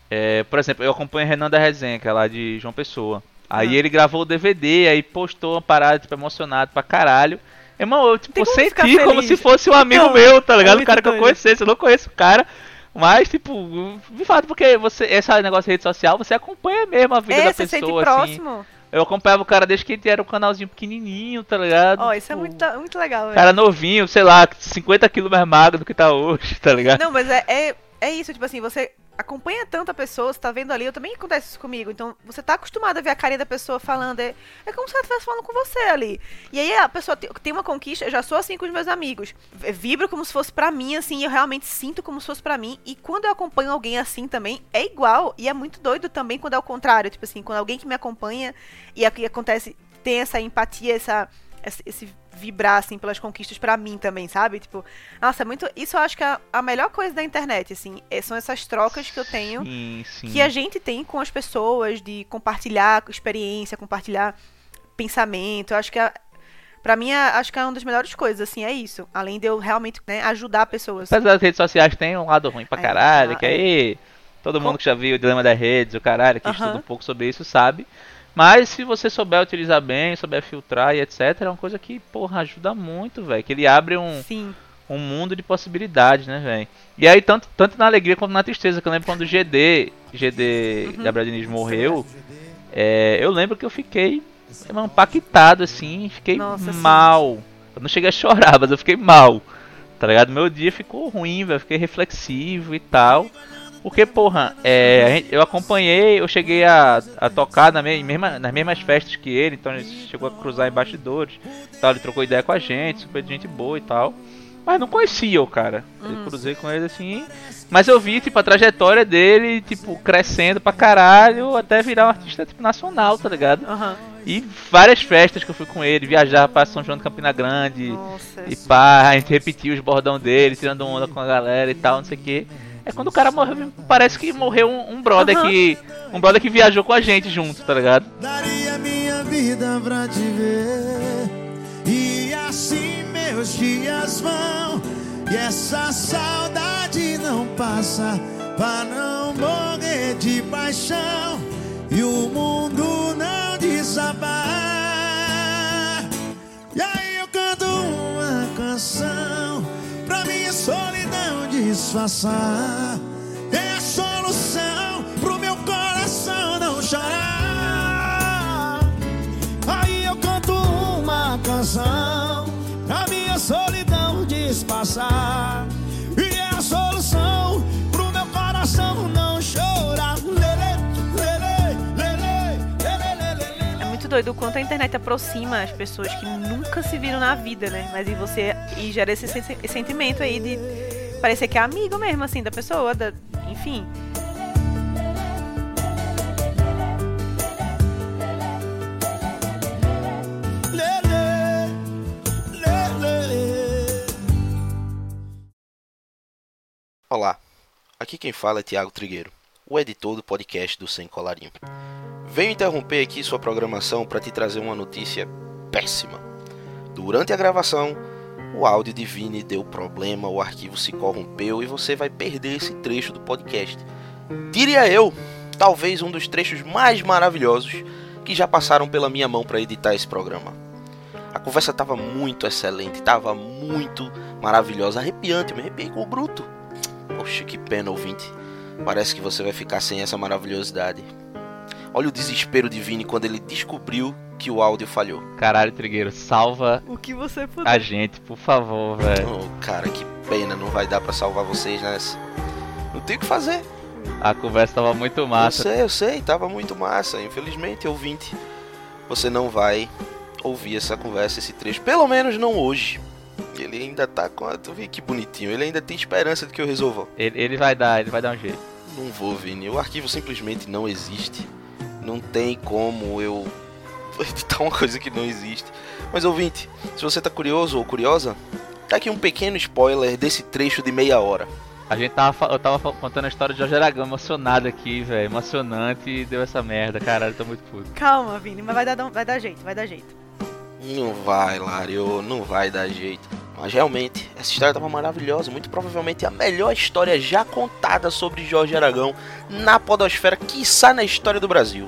é, por exemplo, eu acompanho Renan da Resenha, que é lá de João Pessoa. Aí Ah. ele gravou o DVD, aí postou uma parada, tipo, emocionado pra caralho. Irmão, eu tipo, como senti como se fosse um amigo Então, meu, tá é ligado? o muito cara que eu conhecesse, eu não conheço o cara. Mas, tipo, de fato, porque você, esse negócio de rede social, você acompanha mesmo a vida É, da você sente pessoa, assim. próximo. Eu acompanhava o cara desde que ele era um canalzinho pequenininho, tá ligado? Ó, isso é Tipo, muito, muito legal, velho. Cara novinho, sei lá, 50 quilos mais magro do que tá hoje, tá ligado? Não, mas é, é, é isso, tipo assim, você acompanha tanto a pessoa, você tá vendo ali, eu também acontece isso comigo. Então, você tá acostumado a ver a carinha da pessoa falando, é, é como se ela estivesse falando com você ali. E aí a pessoa te- tem uma conquista, eu já sou assim com os meus amigos. Vibro como se fosse pra mim, assim, eu realmente sinto como se fosse pra mim. E quando eu acompanho alguém assim também, é igual. E é muito doido também quando é o contrário. Tipo assim, quando alguém que me acompanha e acontece, tem essa empatia, essa, esse, vibrar, assim, pelas conquistas pra mim também, sabe? Tipo, nossa, é muito. Isso eu acho que é a melhor coisa da internet, assim. é- São essas trocas que eu tenho, Sim, sim. que a gente tem com as pessoas, de compartilhar experiência, compartilhar pensamento. Eu acho que é. Pra mim, é- acho que é uma das melhores coisas, assim, é isso. Além de eu realmente né, ajudar pessoas. Apesar das redes sociais tem um lado ruim pra É, caralho, ah, que aí todo mundo que já viu o Dilema das Redes, o caralho, que Aham. estuda um pouco sobre isso, sabe. Mas se você souber utilizar bem, souber filtrar e etc, é uma coisa que, porra, ajuda muito, velho. Que ele abre um, Sim. um mundo de possibilidades, né, velho? E aí, tanto, tanto na alegria quanto na tristeza, que eu lembro quando o GD, GD Uhum. Gabriel Diniz morreu, é, eu lembro que eu fiquei impactado, assim, fiquei Nossa, sim. mal. Eu não cheguei a chorar, mas eu fiquei mal, tá ligado? Meu dia ficou ruim, velho, fiquei reflexivo e tal. Porque, porra, é, eu acompanhei, eu cheguei a, a tocar na me- mesma, nas mesmas festas que ele, então a gente chegou a cruzar em bastidores. Tal, ele trocou ideia com a gente, super gente boa e tal. Mas não conhecia o cara. Eu Hum. cruzei com ele assim. Mas eu vi, tipo, a trajetória dele, tipo, crescendo pra caralho, até virar um artista, tipo, nacional, tá ligado? Aham. E várias festas que eu fui com ele, viajar pra São João de Campina Grande. Nossa. E pá, a gente repetia os bordão dele, tirando onda com a galera e tal, não sei o que. É quando o cara morreu, parece que morreu um, um brother Aham. que. Um brother que viajou com a gente junto, tá ligado? Daria minha vida pra te ver. E assim meus dias vão. E essa saudade não passa. Pra não morrer de paixão. E o mundo não desabar. E aí eu canto uma canção. Solidão disfarçar. É a solução pro meu coração não chorar. Aí eu canto uma canção pra minha solidão disfarçar. Doido o quanto a internet aproxima as pessoas que nunca se viram na vida, né? Mas e você e gera esse, sen- esse sentimento aí de parecer que é amigo mesmo, assim, da pessoa, da, enfim. Olá, aqui quem fala é Tiago Trigueiro, o editor do podcast do Sem Colarinho. Venho interromper aqui sua programação para te trazer uma notícia péssima. Durante a gravação, o áudio de Vini deu problema, o arquivo se corrompeu e você vai perder esse trecho do podcast. Diria eu, talvez um dos trechos mais maravilhosos que já passaram pela minha mão para editar esse programa. A conversa estava muito excelente, estava muito maravilhosa, arrepiante, me arrepiei com o bruto. Poxa, que pena, ouvinte. Parece que você vai ficar sem essa maravilhosidade. Olha o desespero de Vini quando ele descobriu que o áudio falhou. Caralho, Trigueiro, salva O que você puder. a gente, por favor, velho. Oh, cara, que pena, não vai dar pra salvar vocês nessa. Não tem o que fazer. A conversa tava muito Eu massa. sei, eu sei, tava muito massa. Infelizmente, ouvinte, você não vai ouvir essa conversa, esse trecho. Pelo menos não hoje. Ele ainda tá com a... Tu vê que bonitinho. Ele ainda tem esperança de que eu resolva. Ele, ele vai dar, ele vai dar um jeito. Não vou, Vini. O arquivo simplesmente não existe. Não tem como eu editar uma coisa que não existe. Mas ouvinte, se você tá curioso ou curiosa, tá aqui um pequeno spoiler desse trecho de meia hora. A gente tava, eu tava contando a história de Jorge Aragão emocionado aqui, velho. Emocionante e deu essa merda, caralho, tô muito puto. Calma, Vini, mas vai dar, vai dar jeito, vai dar jeito. Não vai, Lario, não vai dar jeito. Mas realmente, essa história tava maravilhosa. Muito provavelmente a melhor história já contada sobre Jorge Aragão na podosfera, quiçá na história do Brasil.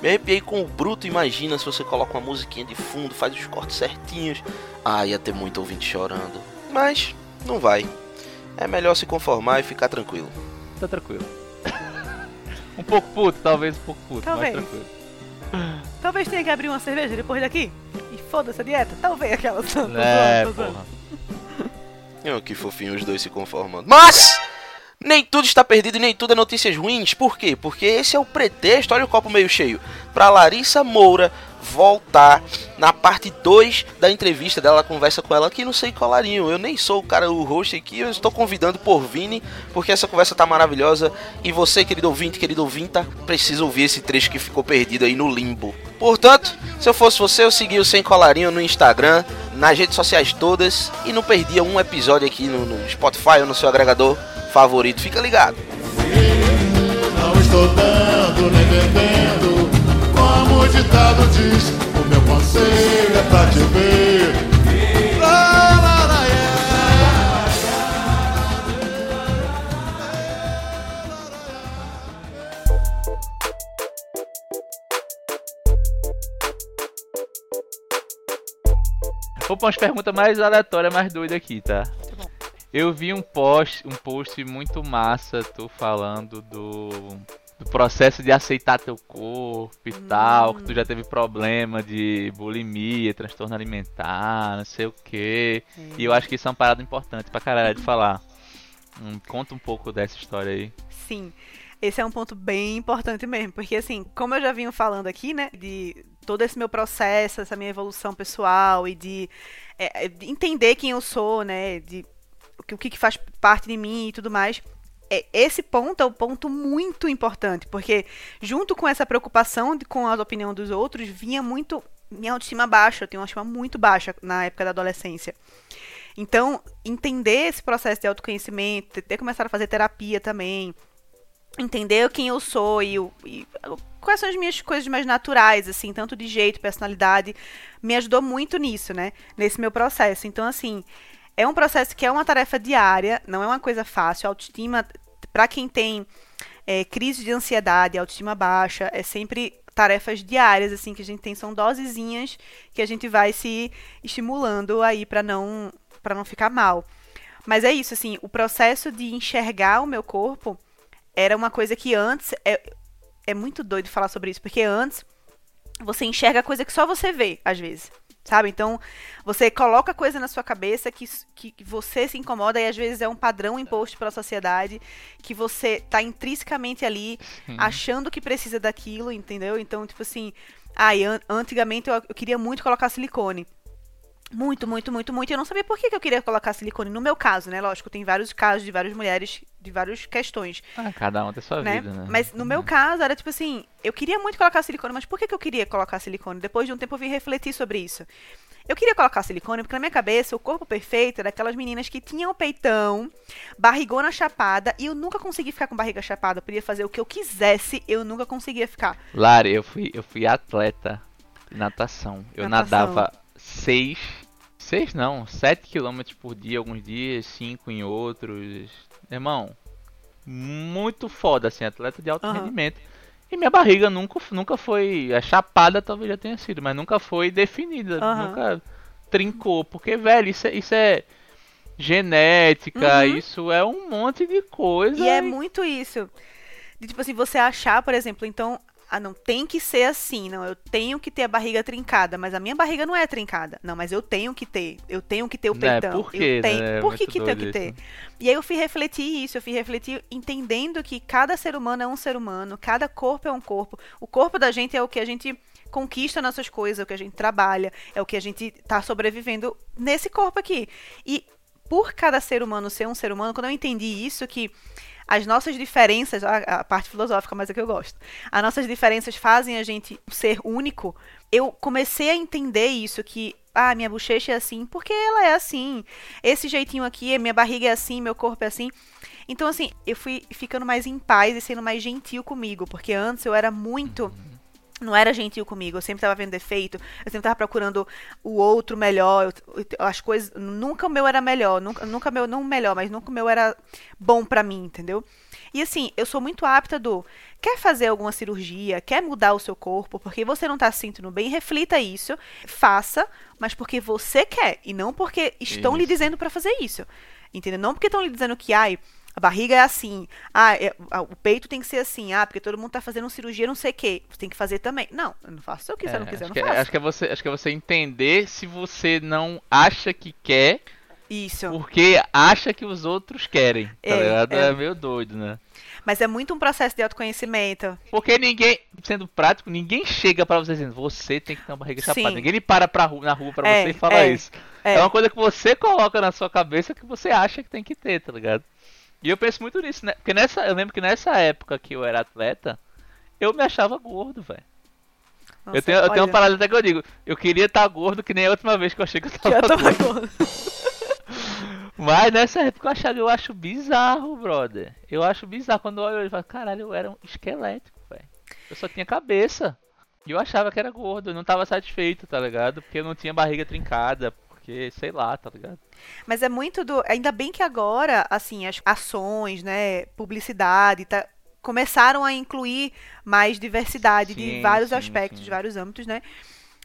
Me arrepiei com o bruto, imagina se você coloca uma musiquinha de fundo, faz os cortes certinhos. Ah, ia ter muito ouvinte chorando. Mas, não vai. É melhor se conformar e ficar tranquilo. Tá tranquilo. um pouco puto, talvez um pouco puto, Talvez. mas tranquilo. Talvez tenha que abrir uma cerveja depois daqui. E foda-se a dieta. Talvez aquela. É, tô porra. Oh, que fofinho os dois se conformando. Mas nem tudo está perdido e nem tudo é notícias ruins. Por quê? Porque esse é o pretexto, olha o copo meio cheio, para Larissa Moura voltar na parte 2 da entrevista dela, conversa com ela aqui no Sei Colarinho. Eu nem sou o cara, o host aqui, eu estou convidando por Vini, porque essa conversa tá maravilhosa e você, querido ouvinte, querido ouvinta, precisa ouvir esse trecho que ficou perdido aí no limbo. Portanto, se eu fosse você, eu seguia o Sem Colarinho no Instagram, nas redes sociais todas e não perdia um episódio aqui no, no Spotify ou no seu agregador favorito. Fica ligado. Não estou dando nem bebendo Como o ditado diz O meu conselho é pra te ver Vou pra umas perguntas mais aleatórias, mais doidas aqui, tá? bom. Eu vi um post, um post muito massa, tu falando do, do processo de aceitar teu corpo e tal, que tu já teve problema de bulimia, transtorno alimentar, não sei o que. E eu acho que isso é uma parada importante pra caralho de falar. Hum, conta um pouco dessa história aí. Sim, esse é um ponto bem importante mesmo, porque assim, como eu já vinha falando aqui, né, de todo esse meu processo, essa minha evolução pessoal e de, é, de entender quem eu sou, né, de o que, o que faz parte de mim e tudo mais. É, esse ponto é um ponto muito importante, porque junto com essa preocupação de, com a opinião dos outros, vinha muito minha autoestima baixa, eu tenho uma autoestima muito baixa na época da adolescência. Então, entender esse processo de autoconhecimento, ter começado a fazer terapia também, entender quem eu sou e, e quais são as minhas coisas mais naturais, assim, tanto de jeito, personalidade, me ajudou muito nisso, né? Nesse meu processo. Então, assim, é um processo que é uma tarefa diária, não é uma coisa fácil. A autoestima, para quem tem é, crise de ansiedade, autoestima baixa, é sempre tarefas diárias, assim, que a gente tem, são dosezinhas que a gente vai se estimulando aí para não, para não ficar mal. Mas é isso, assim, o processo de enxergar o meu corpo era uma coisa que antes. É, é muito doido falar sobre isso, porque antes você enxerga coisa que só você vê, às vezes. Sabe? Então, você coloca coisa na sua cabeça que, que você se incomoda e às vezes é um padrão imposto pela sociedade que você tá intrinsecamente ali achando que precisa daquilo, entendeu? Então, tipo assim, ai, an- antigamente eu, eu queria muito colocar silicone. Muito, muito, muito, muito. Eu não sabia por que, que eu queria colocar silicone. No meu caso, né? Lógico, tem vários casos de várias mulheres, de várias questões Ah, cada um tem sua né? vida, né? Mas no meu caso era tipo assim, eu queria muito colocar silicone, mas por que, que eu queria colocar silicone? Depois de um tempo eu vim refletir sobre isso. Eu queria colocar silicone porque na minha cabeça o corpo perfeito era aquelas meninas que tinham peitão, barrigona chapada, e eu nunca consegui ficar com barriga chapada. Eu podia fazer o que eu quisesse, eu nunca conseguia ficar. Lari, eu fui, eu fui atleta de natação. Eu Natação. nadava seis, seis não, sete quilômetros por dia, alguns dias, cinco em outros. Irmão, muito foda, assim, atleta de alto Aham. rendimento. E minha barriga nunca, nunca foi. A chapada talvez já tenha sido, mas nunca foi definida. Aham. Nunca trincou. Porque, velho, isso é, isso é genética, Uhum. isso é um monte de coisa. E é muito isso. De, tipo assim, você achar, por exemplo, então, ah, não tem que ser assim, não, eu tenho que ter a barriga trincada, mas a minha barriga não é trincada. Não, mas eu tenho que ter, eu tenho que ter o Né, peitão. por quê, eu tenho, né? É por que que tenho que ter? E aí eu fui refletir isso, eu fui refletir entendendo que cada ser humano é um ser humano, cada corpo é um corpo. O corpo da gente é o que a gente conquista nossas coisas, é o que a gente trabalha, é o que a gente tá sobrevivendo nesse corpo aqui. E por cada ser humano ser um ser humano, quando eu entendi isso, que as nossas diferenças, a, a parte filosófica, mas é que eu gosto, as nossas diferenças fazem a gente ser único, eu comecei a entender isso, que, ah, minha bochecha é assim, porque ela é assim, esse jeitinho aqui, minha barriga é assim, meu corpo é assim. Então, assim, eu fui ficando mais em paz e sendo mais gentil comigo, porque antes eu era muito não era gentil comigo, eu sempre tava vendo defeito, eu sempre tava procurando o outro melhor, eu- eu- as coisas, nunca o meu era melhor, nunca, nunca o meu, não melhor, mas nunca o meu era bom pra mim, entendeu? E assim, eu sou muito apta do, quer fazer alguma cirurgia, quer mudar o seu corpo, porque você não tá se sentindo bem, reflita isso, faça, mas porque você quer, e não porque estão lhe Isso. dizendo pra fazer isso, entendeu? Não porque estão lhe dizendo que, ai, a barriga é assim, ah, é- ah, o peito tem que ser assim, ah, porque todo mundo tá fazendo cirurgia, não sei o quê. Você tem que fazer também. Não, eu não faço se eu quiser, É, não quiser, eu acho, não que, é- faço. acho que é você, acho que é você entender se você não acha que quer, Isso. porque acha que os outros querem. Tá É, ligado? é. É. meio doido, né? Mas é muito um processo de autoconhecimento. Porque ninguém, sendo prático, ninguém chega pra você dizendo, você tem que ter uma barriga chapada. Ninguém lhe para pra ru- na rua pra É, você e fala é, isso. é. É. uma coisa que você coloca na sua cabeça que você acha que tem que ter, tá ligado? E eu penso muito nisso, né? Porque nessa, eu lembro que nessa época que eu era atleta, eu me achava gordo, velho. Eu tenho, eu tenho uma parada até que eu digo, eu queria estar gordo que nem a última vez que eu achei que eu que tava eu tava gordo. gordo. Mas nessa época eu achava, eu acho bizarro, brother. Eu acho bizarro quando eu olho e falo, caralho, eu era um esquelético, velho. Eu só tinha cabeça. E eu achava que era gordo, eu não tava satisfeito, tá ligado? Porque eu não tinha barriga trincada, porque, sei lá, tá ligado? Mas é muito do. Ainda bem que agora, assim, as ações, né, publicidade, tá, começaram a incluir mais diversidade de Sim, vários sim, aspectos, sim. de vários âmbitos, né?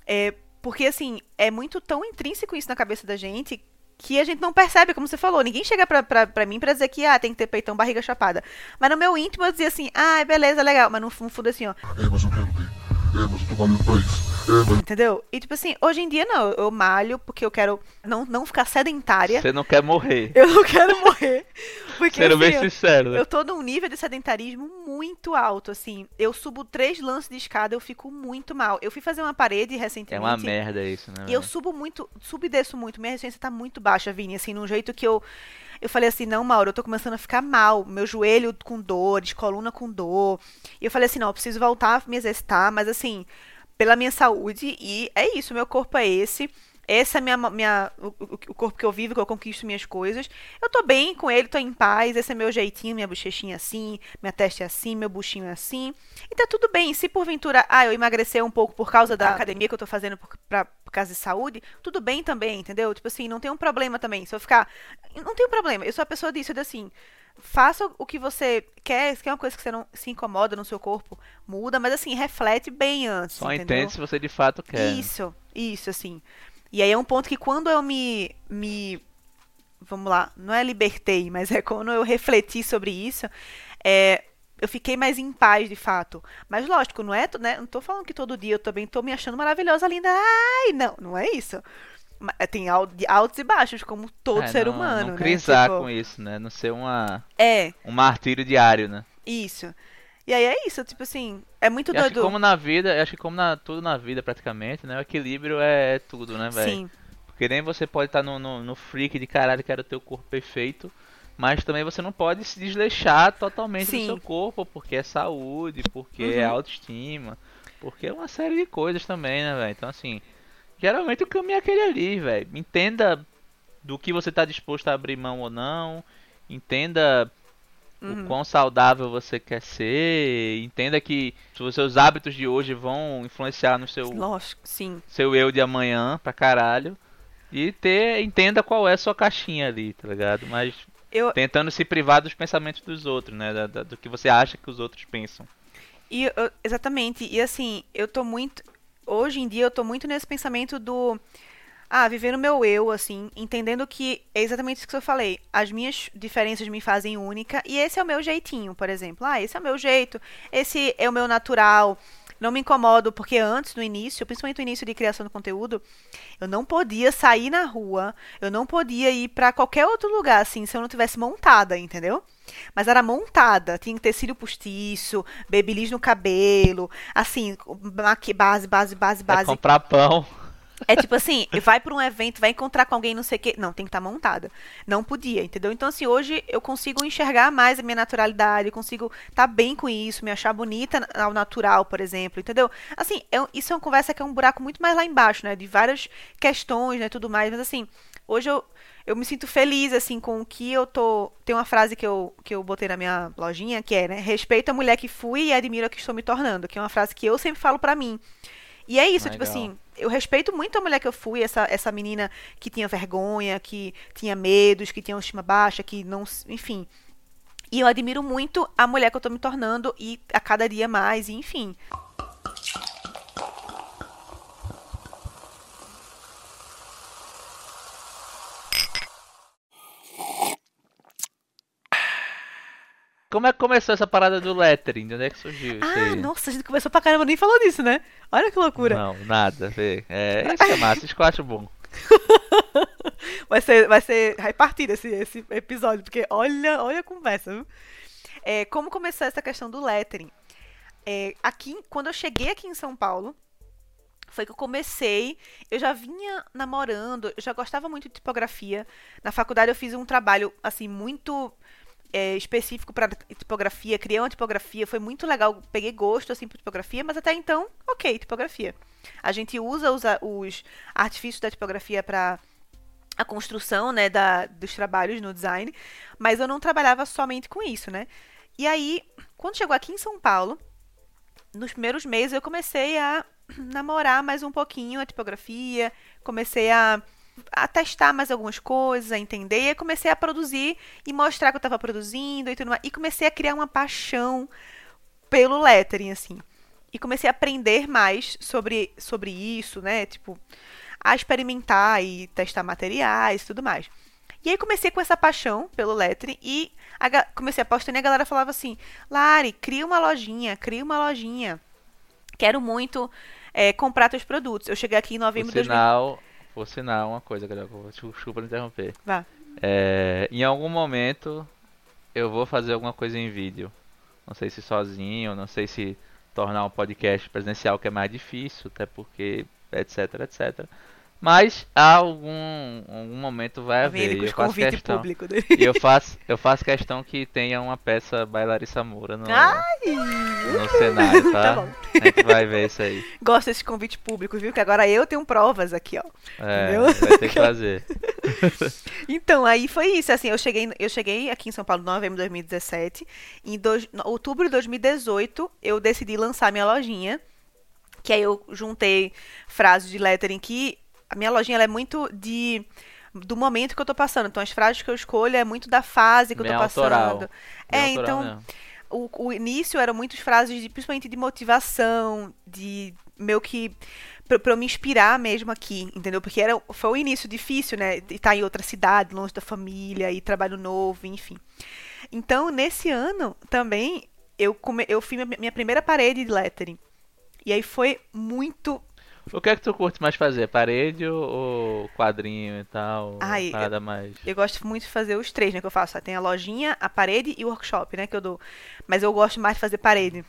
É, porque, assim, é muito tão intrínseco isso na cabeça da gente que a gente não percebe, como você falou. Ninguém chega pra, pra, pra mim pra dizer que, ah, tem que ter peitão, barriga chapada. Mas no meu íntimo eu dizia assim, ah, beleza, legal. Mas no fu- no fundo, assim, ó, É, mas eu quero ter. É, mas eu tô valendo pra isso. É, mas entendeu? E, tipo assim, hoje em dia, não. Eu malho porque eu quero não, não ficar sedentária. Você não quer morrer. Eu não quero morrer. Porque Sendo bem assim, sincero, né? eu tô num nível de sedentarismo muito alto, assim. Eu subo três lances de escada, eu fico muito mal. Eu fui fazer uma parede É recentemente. uma merda isso, né? E eu subo muito, subo e desço muito. Minha resistência tá muito baixa, Vini, assim, num jeito que eu. Eu falei assim, não, Mauro, eu tô começando a ficar mal. Meu joelho com dores, coluna com dor. E eu falei assim, não, eu preciso voltar a me exercitar, mas assim, pela minha saúde. E é isso, meu corpo é esse. Esse é minha, minha, o, o- corpo que eu vivo, que eu conquisto minhas coisas. Eu tô bem com ele, tô em paz, esse é meu jeitinho, minha bochechinha assim, minha testa é assim, meu buchinho é assim. E tá tudo bem. Se porventura, ah, eu emagrecer um pouco por causa da academia que eu tô fazendo por, pra, por causa de saúde, tudo bem também, entendeu? Tipo assim, não tem um problema também. Se eu ficar. Não tem um problema. Eu sou a pessoa disso, eu digo assim. Faça o que você quer, se quer uma coisa que você não se incomoda no seu corpo, muda, mas assim, reflete bem antes. Só entendeu? entende se você de fato quer. né? Isso, isso, assim. E aí é um ponto que quando eu me, me. Vamos lá, não é libertei, mas é quando eu refleti sobre isso, é, eu fiquei mais em paz, de fato. Mas lógico, não é. Né, não tô falando que todo dia eu também tô me achando maravilhosa, linda. Ai, não, não é isso. Ma- Tem altos e baixos, como todo É, ser não, humano. Não né? crisar Tipo, com isso, né? Não ser uma, É, um martírio diário, né? isso. E aí é isso, tipo assim, é muito Eu acho que doido. como na vida, eu acho que como na, tudo na vida praticamente, né? O equilíbrio é, é tudo, né, velho? Sim, Porque nem você pode estar no, no, no freak de caralho que era o teu corpo perfeito, mas também você não pode se desleixar totalmente Sim. do seu corpo, porque é saúde, porque é Uhum. autoestima, porque é uma série de coisas também, né, velho? Então, assim, geralmente o caminho é aquele ali, velho. Entenda do que você tá disposto a abrir mão ou não, entenda Uhum. o quão saudável você quer ser, entenda que os seus hábitos de hoje vão influenciar no seu lógico, sim. seu eu de amanhã pra caralho. E ter, entenda qual é a sua caixinha ali, tá ligado? Mas Eu, tentando se privar dos pensamentos dos outros, né? Da- da- do que você acha que os outros pensam. E eu- exatamente. E assim, eu tô muito. Hoje em dia eu tô muito nesse pensamento do. Ah, viver no meu eu, assim, entendendo que é exatamente isso que eu falei. As minhas diferenças me fazem única e esse é o meu jeitinho, por exemplo. Ah, esse é o meu jeito, esse é o meu natural. Não me incomodo, porque antes, no início, principalmente no início de criação do conteúdo, eu não podia sair na rua, eu não podia ir pra qualquer outro lugar, assim, se eu não tivesse montada, entendeu? Mas era montada, tinha que ter cílio postiço, babyliss no cabelo, assim, maqui- base, base, base, É base. comprar pão. É tipo assim, vai pra um evento, vai encontrar com alguém, não sei o quê. Não, tem que estar montada. Não podia, entendeu? Então, assim, hoje eu consigo enxergar mais a minha naturalidade, eu consigo estar bem com isso, me achar bonita ao natural, por exemplo, entendeu? Assim, é um- isso é uma conversa que é um buraco muito mais lá embaixo, né? De várias questões, né? Tudo mais. Mas, assim, hoje eu, eu me sinto feliz, assim, com o que eu tô. Tem uma frase que eu, que eu botei na minha lojinha, que é, né? Respeito a mulher que fui e admiro a que estou me tornando. Que é uma frase que eu sempre falo pra mim. E é isso, tipo Legal. assim, eu respeito muito a mulher que eu fui, essa, essa menina que tinha vergonha, que tinha medos, que tinha autoestima baixa, que não. Enfim. E eu admiro muito a mulher que eu tô me tornando e a cada dia mais, e enfim. Como é que começou essa parada do lettering? De onde é que surgiu isso Ah, aí? nossa, a gente começou pra caramba, nem falou disso, né? Olha que loucura. Não, nada, vê. É, isso é massa, isso que eu acho bom. Vai ser, vai ser repartido esse, esse episódio, porque olha, olha a conversa, viu? É, como começou essa questão do lettering? É, aqui, quando eu cheguei aqui em São Paulo, foi que eu comecei. Eu já vinha namorando, eu já gostava muito de tipografia. Na faculdade eu fiz um trabalho assim muito é, específico para tipografia, criei uma tipografia, foi muito legal, peguei gosto assim por tipografia, mas até então, ok, tipografia. A gente usa os, os artifícios da tipografia para a construção, né, da, dos trabalhos no design, mas eu não trabalhava somente com isso, né? E aí, quando chegou aqui em São Paulo, nos primeiros meses eu comecei a namorar mais um pouquinho a tipografia, comecei a, a testar mais algumas coisas, a entender, e aí comecei a produzir e mostrar que eu estava produzindo e tudo mais, e comecei a criar uma paixão pelo lettering, assim. E comecei a aprender mais sobre, sobre isso, né? Tipo, a experimentar e testar materiais e tudo mais. E aí comecei com essa paixão pelo lettering e a comecei a postar e a galera falava assim, Lari, cria uma lojinha, cria uma lojinha. Quero muito é, comprar teus produtos. Eu cheguei aqui em novembro de 2000. Por sinal, uma coisa, galera, desculpa interromper. Vá. É, em algum momento eu vou fazer alguma coisa em vídeo. Não sei se sozinho, não sei se tornar um podcast presencial que é mais difícil, até porque etc, etc. Mas há algum, algum momento vai Tá haver. e eu faço convite questão. público dele. Eu faço, eu faço questão que tenha uma peça by Larissa Moura no, no cenário, tá? Tá. A gente vai ver isso aí. Gosto desses convites públicos, viu? Que agora eu tenho provas aqui, ó. É, Entendeu? vai ter que fazer. Então, aí foi isso, assim, eu cheguei, eu cheguei aqui em São Paulo em novembro de 2017. Em dois- outubro de 2018, eu decidi lançar minha lojinha. Que aí eu juntei frases de lettering que a minha lojinha é muito de do momento que eu tô passando. Então, as frases que eu escolho é muito da fase que Bem eu tô autoral. passando. Bem É, então, mesmo. o, o início eram muitas frases de, principalmente de motivação, de meio que pra eu me inspirar mesmo aqui, entendeu? Porque era, foi o início difícil, né? De estar em outra cidade, longe da família, e trabalho novo, enfim. Então, nesse ano também, eu, come, eu fiz minha primeira parede de lettering. E aí foi muito. O que é que tu curte mais fazer? Parede ou, quadrinho e tal? Ai, Parada mais. Eu gosto muito de fazer os três, né? Que eu faço. Tem a lojinha, a parede e o workshop, né? Que eu dou. Mas eu gosto mais de fazer parede.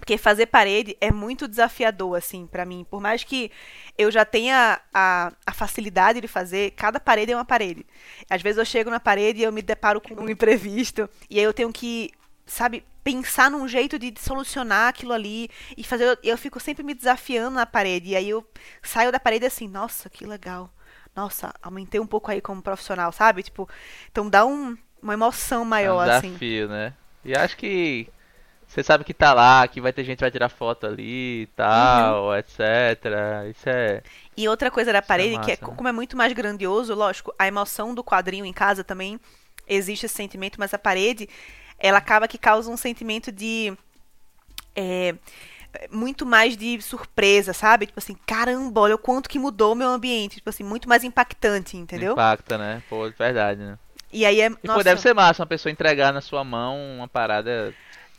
Porque fazer parede é muito desafiador, assim, pra mim. Por mais que eu já tenha a, a facilidade de fazer, cada parede é uma parede. Às vezes eu chego na parede e eu me deparo com um imprevisto. E aí eu tenho que, sabe, pensar num jeito de solucionar aquilo ali. E fazer. Eu fico sempre me desafiando na parede. E aí eu saio da parede assim, nossa, que legal. Nossa, aumentei um pouco aí como profissional, sabe? Tipo, então dá um, uma emoção É um maior, assim. desafio, né? E acho que você sabe que tá lá, que vai ter gente que vai tirar foto ali e tal, Uhum. etc. Isso é. E outra coisa da parede, que é, né? como é muito mais grandioso, lógico, a emoção do quadrinho em casa também existe esse sentimento, mas a parede, ela acaba que causa um sentimento de. é, muito mais de surpresa, sabe? Tipo assim, caramba, olha o quanto que mudou o meu ambiente. Tipo assim, muito mais impactante, entendeu? Impacta, né? Pô, de verdade, né? E aí é. E nossa, pô, deve ser massa uma pessoa entregar na sua mão uma parada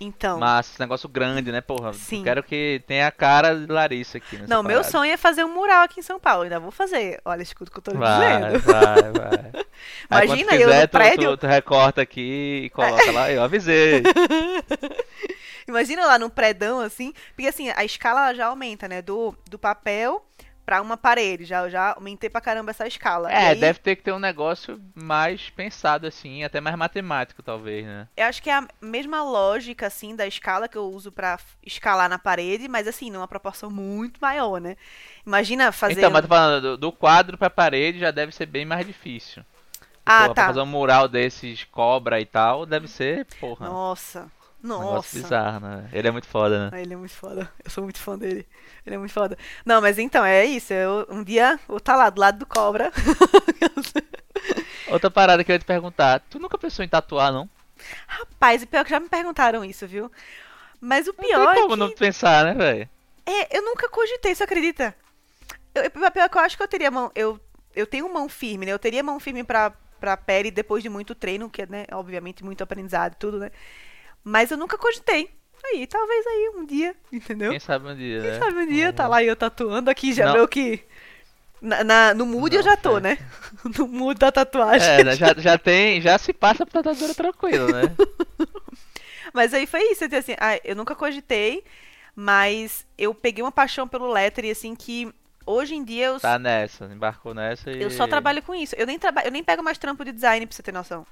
Então. esse negócio grande, né, porra? Sim. Eu quero que tenha a cara de Larissa aqui Não, meu parada. sonho é fazer um mural aqui em São Paulo. Ainda vou fazer. Olha, escuta o que eu tô lhe Vai, dizendo. vai, vai. Aí, Imagina eu quiser, no tu- prédio. Tu, tu recorta aqui e coloca lá. Eu avisei. Imagina lá num predão assim, porque assim, a escala já aumenta, né? Do, do papel pra uma parede. Já, já aumentei pra caramba essa escala. É, aí, deve ter que ter um negócio mais pensado assim, até mais matemático, talvez, né? Eu acho que é a mesma lógica, assim, da escala que eu uso pra f- escalar na parede, mas assim, numa proporção muito maior, né? Imagina fazer. Então, mas tô falando, do, do quadro pra parede já deve ser bem mais difícil. Ah, Porra, Pra tá. fazer um mural desses cobra e tal, deve ser, porra, Nossa. Um negócio Nossa. bizarro, né? Ele é muito foda, né? Ah, ele é muito foda. Eu sou muito fã dele. Ele é muito foda. Não, mas então, é isso. Eu, um dia vou estar lá do lado do cobra. Outra parada que eu ia te perguntar, tu nunca pensou em tatuar, não? Rapaz, e pior que já me perguntaram isso, viu? Mas o Não pior tem é como que... não pensar, né, velho? É, eu nunca cogitei, você acredita? Eu, eu- pior que eu acho que eu teria mão. Eu, eu tenho mão firme, né? Eu teria mão firme pra, pra pele depois de muito treino, que é, né, obviamente, muito aprendizado e tudo, né? Mas eu nunca cogitei. Aí, talvez aí um dia, entendeu? Quem sabe um dia, Quem né? sabe um dia tá lá e eu tatuando aqui, já Não. meio que. Na, na- no mood eu Não, já tô, é. né? No mood da tatuagem. É, né, já, já tem, já se passa pra tatuadora tranquilo, né? Mas aí foi isso, assim, ah, eu nunca cogitei, mas eu peguei uma paixão pelo lettering, assim, que hoje em dia eu, Tá nessa, embarcou nessa e... eu só trabalho com isso. Eu nem, traba, eu nem pego mais trampo de design, pra você ter noção.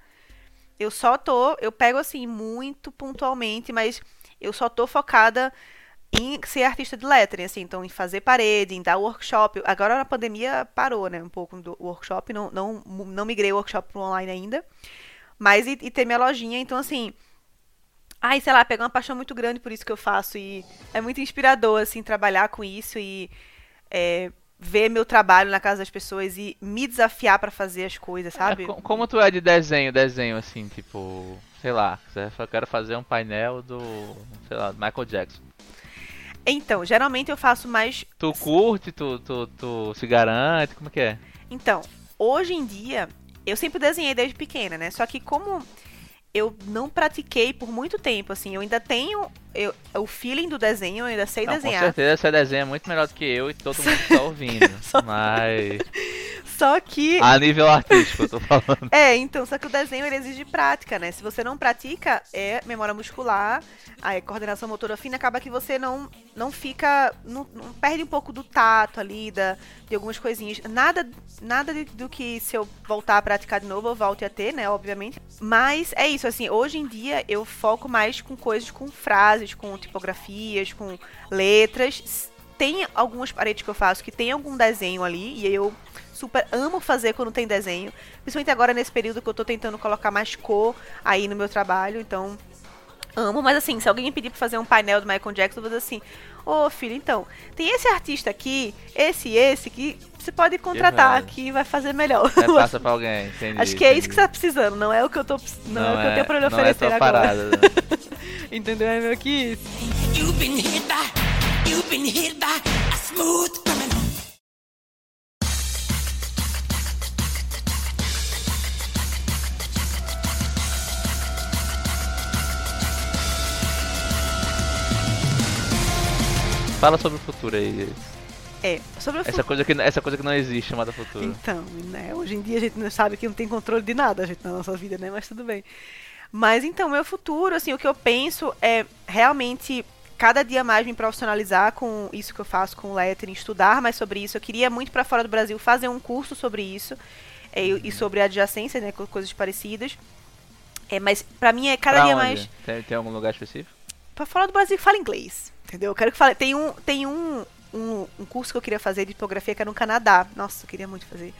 Eu só tô, eu pego assim, muito pontualmente, mas eu só tô focada em ser artista de lettering, assim, então em fazer parede, em dar workshop. Agora na pandemia parou, né, um pouco do workshop, não, não, não migrei o workshop pro online ainda, mas e, e ter minha lojinha, então assim, ai, sei lá, pego uma paixão muito grande por isso que eu faço e é muito inspirador, assim, trabalhar com isso e é, ver meu trabalho na casa das pessoas e me desafiar pra fazer as coisas, sabe? É, co- como tu é de desenho, desenho assim, tipo, sei lá, eu quero fazer um painel do, sei lá, Michael Jackson. Então, geralmente eu faço mais. Tu curte, tu, tu, tu se garante, como que é? Então, hoje em dia, eu sempre desenhei desde pequena, né? Só que como eu não pratiquei por muito tempo, assim, eu ainda tenho eu- o feeling do desenho, eu ainda sei Não, com desenhar. certeza você desenha muito melhor do que eu e todo mundo que tá ouvindo. Só- Mas Só que. A nível artístico, eu tô falando. É, então, só que o desenho ele exige prática, né? Se você não pratica, é memória muscular, a coordenação motora fina, acaba que você não, não fica. Não, não perde um pouco do tato ali, da, de algumas coisinhas. Nada, nada de- do que se eu voltar a praticar de novo, eu volte a ter, né? Obviamente. Mas é isso, assim, hoje em dia eu foco mais com coisas, com frases, com tipografias, com letras. Tem algumas paredes que eu faço que tem algum desenho ali, e eu super amo fazer quando tem desenho. Principalmente agora nesse período que eu tô tentando colocar mais cor aí no meu trabalho, então amo. Mas assim, se alguém me pedir pra fazer um painel do Michael Jackson, eu vou dizer assim, ô filho, então, tem esse artista aqui, esse e esse, que você pode contratar vai. aqui e vai fazer melhor. É, passa pra alguém, entendi. Acho que é isso que você entendi. tá precisando, não é o que eu tô precis- não, é o que eu tenho pra lhe não é oferecer tua agora. parada, né? Entendeu? É meu que isso. You've been hit by, you've been hit by a smooth criminal. Fala sobre o futuro aí. É, sobre o Essa coisa que, essa coisa que não existe chamada futuro. Então, né, hoje em dia a gente não sabe que não tem controle de nada a gente na nossa vida, né? Mas tudo bem. Mas então, meu futuro, assim, o que eu penso é realmente cada dia mais me profissionalizar com isso que eu faço com o lettering, estudar mais sobre isso. Eu queria muito para fora do Brasil fazer um curso sobre isso é, e sobre adjacência, né, coisas parecidas. É, mas pra mim é cada Pra dia onde? mais Tem, tem algum lugar específico? Pra fora do Brasil fala inglês. Entendeu? Eu quero que fale. Tem um, tem um, um, um curso que eu queria fazer de tipografia que é no Canadá. Nossa, eu queria muito fazer.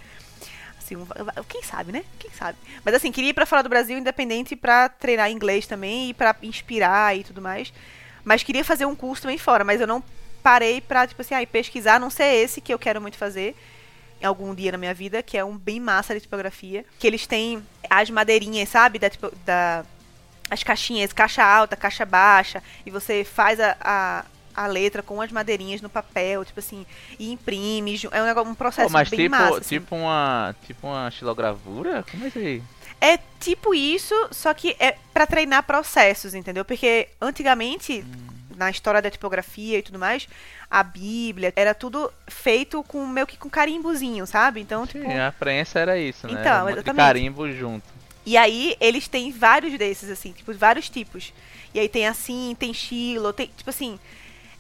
Assim, um- quem sabe, né? Quem sabe. Mas assim, queria ir pra fora do Brasil independente pra treinar inglês também e pra inspirar e tudo mais. Mas queria fazer um curso também fora, mas eu não parei pra, tipo assim, ai, pesquisar, não ser esse que eu quero muito fazer algum dia na minha vida, que é um bem massa de tipografia. Que eles têm as madeirinhas, sabe? Da, tipo, da, as caixinhas, caixa alta, caixa baixa, e você faz a, a, a letra com as madeirinhas no papel, tipo assim, e imprime. É um, negócio, um processo mas bem tipo, massa. assim. tipo uma. Tipo uma estilogravura? Como é isso aí? É tipo isso, só que é pra treinar processos, entendeu? Porque antigamente, na história da tipografia e tudo mais, a Bíblia era tudo feito com meio que com carimbozinho, sabe? Então, tipo. Sim, a prensa era isso, né? Então, Era um exatamente. carimbo junto. E aí eles têm vários desses, assim, tipo, vários tipos. E aí tem assim, tem estilo, tem, tipo assim,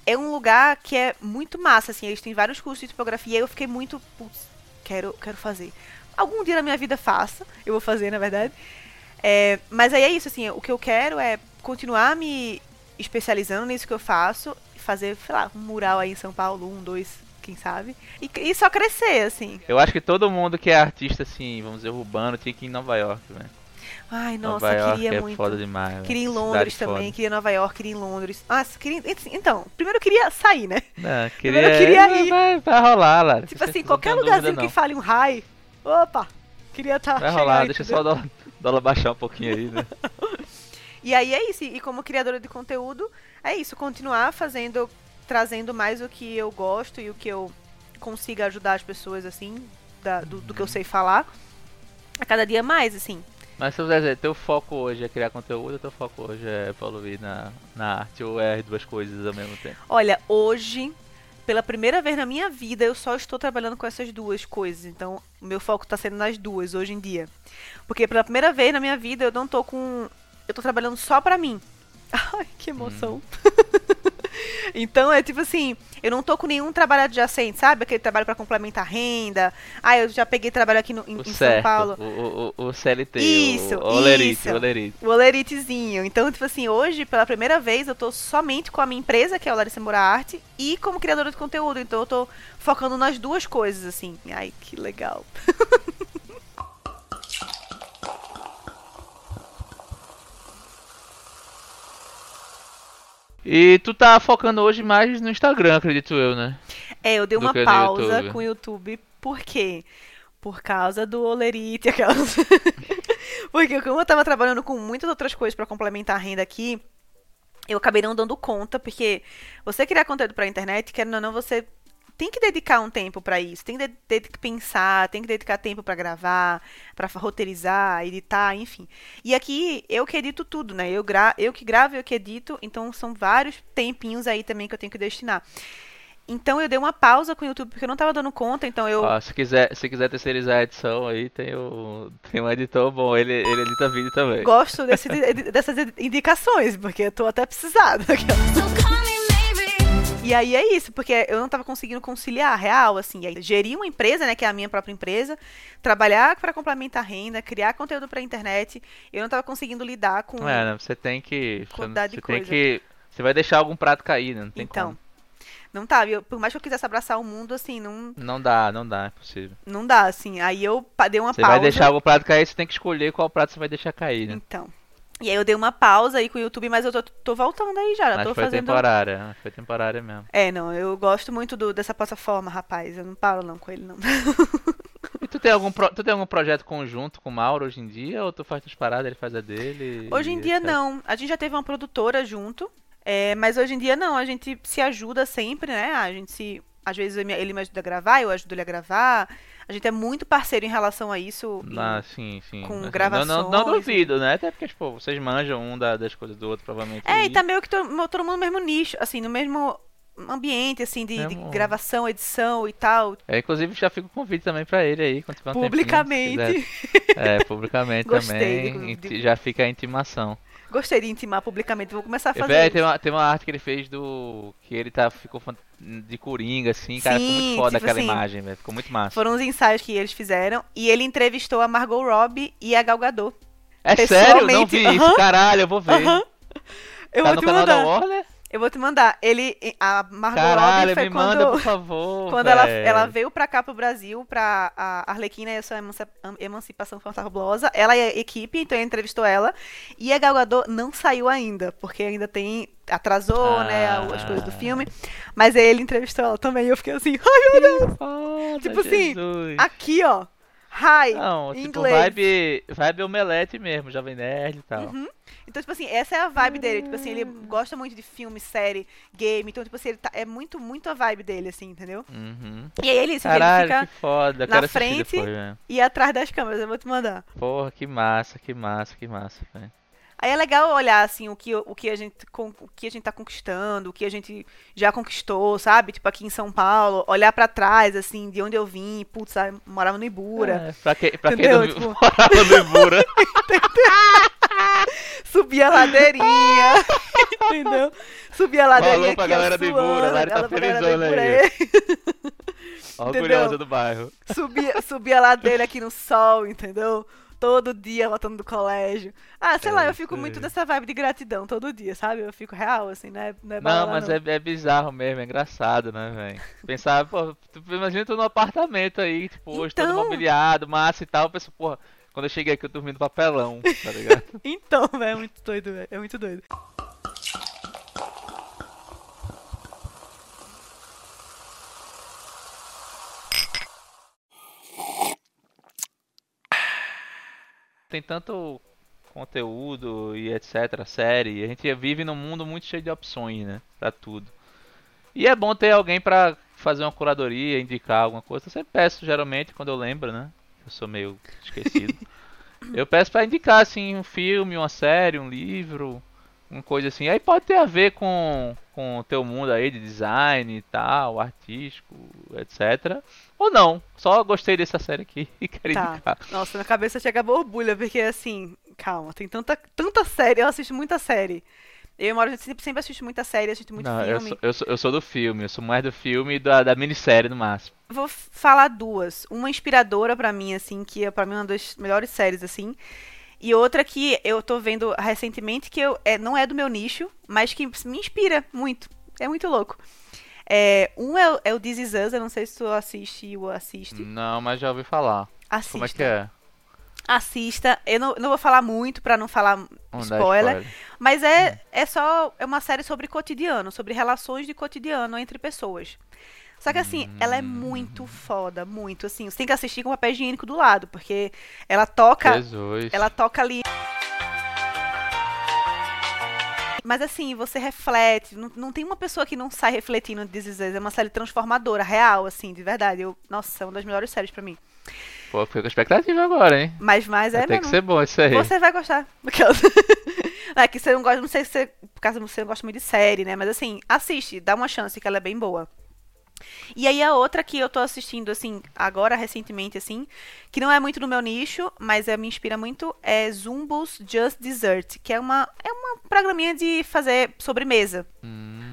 é um lugar que é muito massa, assim, eles têm vários cursos de tipografia, e eu fiquei muito, putz, quero, quero fazer. Algum dia na minha vida faça, eu vou fazer, na verdade. É, mas aí é isso, assim, o que eu quero é continuar me especializando nisso que eu faço, fazer, sei lá, um mural aí em São Paulo, um, dois, quem sabe, e, e só crescer, assim. Eu acho que todo mundo que é artista, assim, vamos dizer, urbano, tinha que ir em Nova York, velho. Ai, nossa, Nova York queria é muito. foda demais. Queria em Londres foda. também, queria em Nova York, queria em Londres. Nossa, queria. Então, primeiro eu queria sair, né? Não, Primeiro queria, eu queria ir. Vai, vai rolar, Lara. Tipo assim, qualquer dúvida, lugarzinho que fale um high. Opa! Queria estar. Vai rolar, deixa só o dólar, dólar baixar um pouquinho aí, né? E aí é isso. E como criadora de conteúdo, é isso. Continuar fazendo, trazendo mais o que eu gosto e o que eu consiga ajudar as pessoas, assim, da- do, do que eu sei falar. A cada dia mais, assim. Mas se eu dizer, teu foco hoje é criar conteúdo, teu foco hoje é evoluir na, na arte, ou é as duas coisas ao mesmo tempo? Olha, hoje, pela primeira vez na minha vida, eu só estou trabalhando com essas duas coisas. Então, o meu foco está sendo nas duas hoje em dia. Porque pela primeira vez na minha vida, eu não tô com. Eu tô trabalhando só pra mim. Ai, que emoção. então, é tipo assim, eu não tô com nenhum trabalho adjacente, sabe? Aquele trabalho pra complementar renda. Ah, eu já peguei trabalho aqui no, em, O em São certo, Paulo. o, o, o CLT, Isso, o, o olerite, isso. o olerite. O oleritezinho. Então, tipo assim, hoje, pela primeira vez, eu tô somente com a minha empresa, que é o Larissa Moura Arte, e como criadora de conteúdo. Então, eu tô focando nas duas coisas, assim. Ai, que legal. E tu tá focando hoje mais no Instagram, acredito eu, né? É, eu dei uma pausa YouTube. com o YouTube. Por quê? Por causa do olerite, aquelas. Porque como eu tava trabalhando com muitas outras coisas pra complementar a renda aqui, eu acabei não dando conta, porque você criar conteúdo pra internet, querendo ou não, você tem que dedicar um tempo pra isso, tem que, de- ter que pensar, tem que dedicar tempo pra gravar, pra fa- roteirizar, editar, enfim. E aqui eu que edito tudo, né? Eu, gra eu que gravo, eu que edito, então são vários tempinhos aí também que eu tenho que destinar. Então eu dei uma pausa com o YouTube porque eu não tava dando conta, então eu. Ó, se quiser, se quiser terceirizar a edição aí, tem, o, tem um editor bom, ele, ele edita vídeo também. Gosto desse- dessas indicações, porque eu tô até precisada. E aí é isso, porque eu não tava conseguindo conciliar real, assim, gerir uma empresa, né, que é a minha própria empresa, trabalhar para complementar a renda, criar conteúdo pra internet, eu não tava conseguindo lidar com É, né? Você tem que. Você, Quantidade de você tem que. Você vai deixar algum prato cair, né? Não tem Então, como. não tava, eu- por mais que eu quisesse abraçar o mundo, assim, não, Não dá, não dá, é possível. não dá, assim, aí eu dei uma Você pausa. vai deixar algum prato cair, você tem que escolher qual prato você vai deixar cair, né? Então, e aí eu dei uma pausa aí com o YouTube, mas eu tô, tô voltando aí já, Mas tô foi fazendo... temporária, foi temporária mesmo. É, não, eu gosto muito do- dessa plataforma, rapaz, eu não paro não com ele, não. E tu tem algum, pro- tu tem algum projeto conjunto com o Mauro hoje em dia? Ou tu faz tuas paradas, ele faz a dele? Hoje em dia etc? não. A gente já teve uma produtora junto, é, mas hoje em dia não. A gente se ajuda sempre, né? A gente se. Às vezes ele me ajuda a gravar, eu ajudo ele a gravar. A gente é muito parceiro em relação a isso. Ah, sim, sim. com Assim, não- gravações Não, não, duvido, né? Até porque, tipo, vocês manjam um da- das coisas do outro, provavelmente. É, e tá meio que todo, todo mundo no mesmo nicho, assim, no mesmo ambiente, assim, de, de Mesmo- gravação, edição e tal. É, inclusive, já fica o convite também pra ele aí, quando tiver um tempinho, Publicamente. quiser. É, publicamente Gostei também. de- Já fica a intimação. Gostei de intimar publicamente, vou começar a fazer. Véi, isso. tem, uma, tem uma arte que ele fez do. que ele tá, ficou de coringa, assim, cara. ficou Sim, muito foda tipo aquela assim, imagem, velho. Ficou muito massa. Foram os ensaios que eles fizeram e ele entrevistou a Margot Robbie e a Gal Gadot. É sério? Não vi aham. isso, caralho, eu vou ver. Aham. Eu tá vou no te canal da mandar. Warner? Eu vou te mandar. Ele, a Margot Caralho, Robbie foi me quando, manda, por favor. quando ela, ela veio pra cá pro Brasil, pra a Arlequina e a sua emanci- emancipação fantabulosa. Ela e a equipe, então ele entrevistou ela. E a Gal Gadot não saiu ainda, porque ainda tem atrasou, né, as coisas do Ah. filme. Mas aí ele entrevistou ela também e eu fiquei assim, ai meu Deus. Foda, Tipo assim, Jesus. Aqui, ó. Hi, Não, tipo, inglês. vibe, vibe omelete mesmo, Jovem Nerd e tal. Uhum. Então, tipo assim, essa é a vibe dele. Tipo assim, ele gosta muito de filme, série, game. Então, tipo assim, ele tá- é muito, muito a vibe dele, assim, entendeu? Uhum. E aí ele, assim, Caralho, ele fica que foda. Na frente depois, velho. e atrás das câmeras. Eu vou te mandar. Porra, que massa, que massa, que massa, velho. Aí é legal olhar, assim, o que, o que, a, gente, o que a gente tá conquistando, o que a gente já conquistou, sabe? Tipo, aqui em São Paulo. Olhar pra trás, assim, de onde eu vim. Putz, eu morava no Ibura. É, pra, que, pra quem Entendeu? não Tipo- morava no Ibura. Subir a ladeirinha. entendeu? Subir a ladeirinha alô pra galera Ibura, suando, tá alô pra galera do felizona Ibura aí. aí. Orgulhosa do bairro. subir, subir a ladeira aqui no sol, entendeu? Todo dia voltando do colégio. Ah, sei lá, É, eu fico sei. muito nessa vibe de gratidão todo dia, sabe? Eu fico real, assim, né? Não, é Não, mas É, é bizarro mesmo, é engraçado, né, velho? Pensar, pô, tu, imagina tu num apartamento aí, tipo, hoje todo Então. mobiliado, massa e tal, eu penso, porra, quando eu cheguei aqui eu dormi no papelão, tá ligado? Então, velho, é muito doido, velho. É muito doido. Tem tanto conteúdo e etc, série, a gente vive num mundo muito cheio de opções, né, pra tudo. E é bom ter alguém pra fazer uma curadoria, indicar alguma coisa. Eu sempre peço, geralmente, quando eu lembro, né, eu sou meio esquecido. eu peço pra indicar, assim, um filme, uma série, um livro, uma coisa assim. Aí pode ter a ver com, com o teu mundo aí de design e tal, artístico, etc. Ou não, só gostei dessa série aqui e quero Tá. indicar. Nossa, na cabeça chega a borbulha, porque assim, calma, tem tanta, tanta série, eu assisto muita série. Eu e Mauro, a gente sempre, sempre assiste muita série, assiste muito Não, eu filme. sou, eu, sou, eu sou do filme, eu sou mais do filme e da, da minissérie no máximo. Vou falar duas. Uma inspiradora pra mim, assim, que é pra mim uma das melhores séries, assim. E outra que eu tô vendo recentemente, que eu, é, não é do meu nicho, mas que me inspira muito. É muito louco. É, um é, o- é o This Is Us, eu não sei se tu assiste ou assiste. Não, mas já ouvi falar. Assista. Como é que é? Assista. Eu não, não vou falar muito pra não falar Não dá spoiler. Mas é, é só é uma série sobre cotidiano, sobre relações de cotidiano entre pessoas. Só que assim, ela é muito foda, muito assim. Você tem que assistir com papel higiênico do lado, porque ela toca, Jesus. ela toca ali. Mas assim, você reflete. Não, não tem uma pessoa que não sai refletindo de This. É uma série transformadora, real, assim, de verdade. Eu, nossa, é uma das melhores séries pra mim. Pô, fiquei com expectativa agora, hein? Mas, mas é Vai ter que mesmo. ser bom isso aí. Você vai gostar. É que você não gosta, não sei se você, por causa você não gosta muito de série, né? Mas assim, assiste, dá uma chance que ela é bem boa. E aí a outra que eu tô assistindo, assim, agora, recentemente, assim, que não é muito no meu nicho, mas é, me inspira muito, é Zumbos Just Dessert, que é uma, é uma programinha de fazer sobremesa.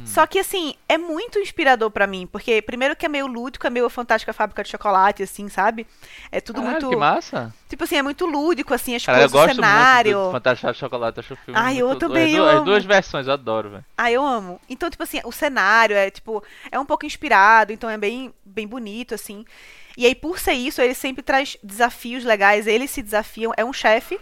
Só que, assim, é muito inspirador pra mim, porque primeiro que é meio lúdico, é meio fantástica fábrica de chocolate, assim, sabe? É tudo Caralho, muito... que massa. Tipo assim, é muito lúdico, assim, as Cara, eu coisas, o gosto cenário. muito do Fantástico de Chocolate. Acho o filme Ai, eu também, As, eu duas- as amo. duas versões, eu adoro, velho. Ah, eu amo. Então, tipo assim, o cenário é, tipo, é um pouco inspirado, então é bem, bem bonito, assim. E aí, por ser isso, ele sempre traz desafios legais, eles se desafiam. É um chefe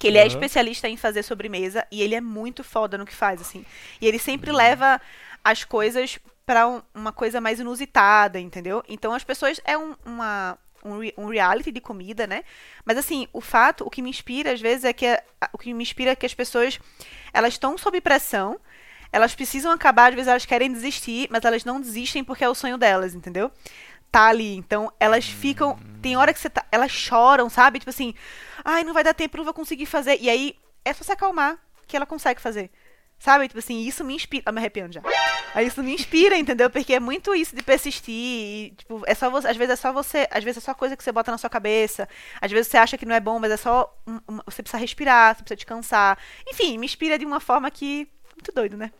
que ele é Aham. especialista em fazer sobremesa e ele é muito foda no que faz, assim. E ele sempre leva as coisas pra um- uma coisa mais inusitada, entendeu? Então, as pessoas é um, uma um, um reality de comida, né? Mas assim, o fato, o que me inspira às vezes é que a- o que me inspira é que as pessoas elas estão sob pressão, elas precisam acabar, às vezes elas querem desistir, mas elas não desistem porque é o sonho delas, entendeu? Tá ali, então elas ficam, tem hora que você tá, elas choram, sabe? Tipo assim, ai, não vai dar tempo, não vou conseguir fazer. E aí é só se acalmar que ela consegue fazer. Sabe? Tipo assim, isso me inspira. Ah, me arrependo já. Aí isso me inspira, entendeu? Porque é muito isso de persistir. E, tipo, é só você. Às vezes é só você. Às vezes é só coisa que você bota na sua cabeça. Às vezes você acha que não é bom, mas é só. você precisa respirar, você precisa descansar. Enfim, me inspira de uma forma que. Muito doido, né?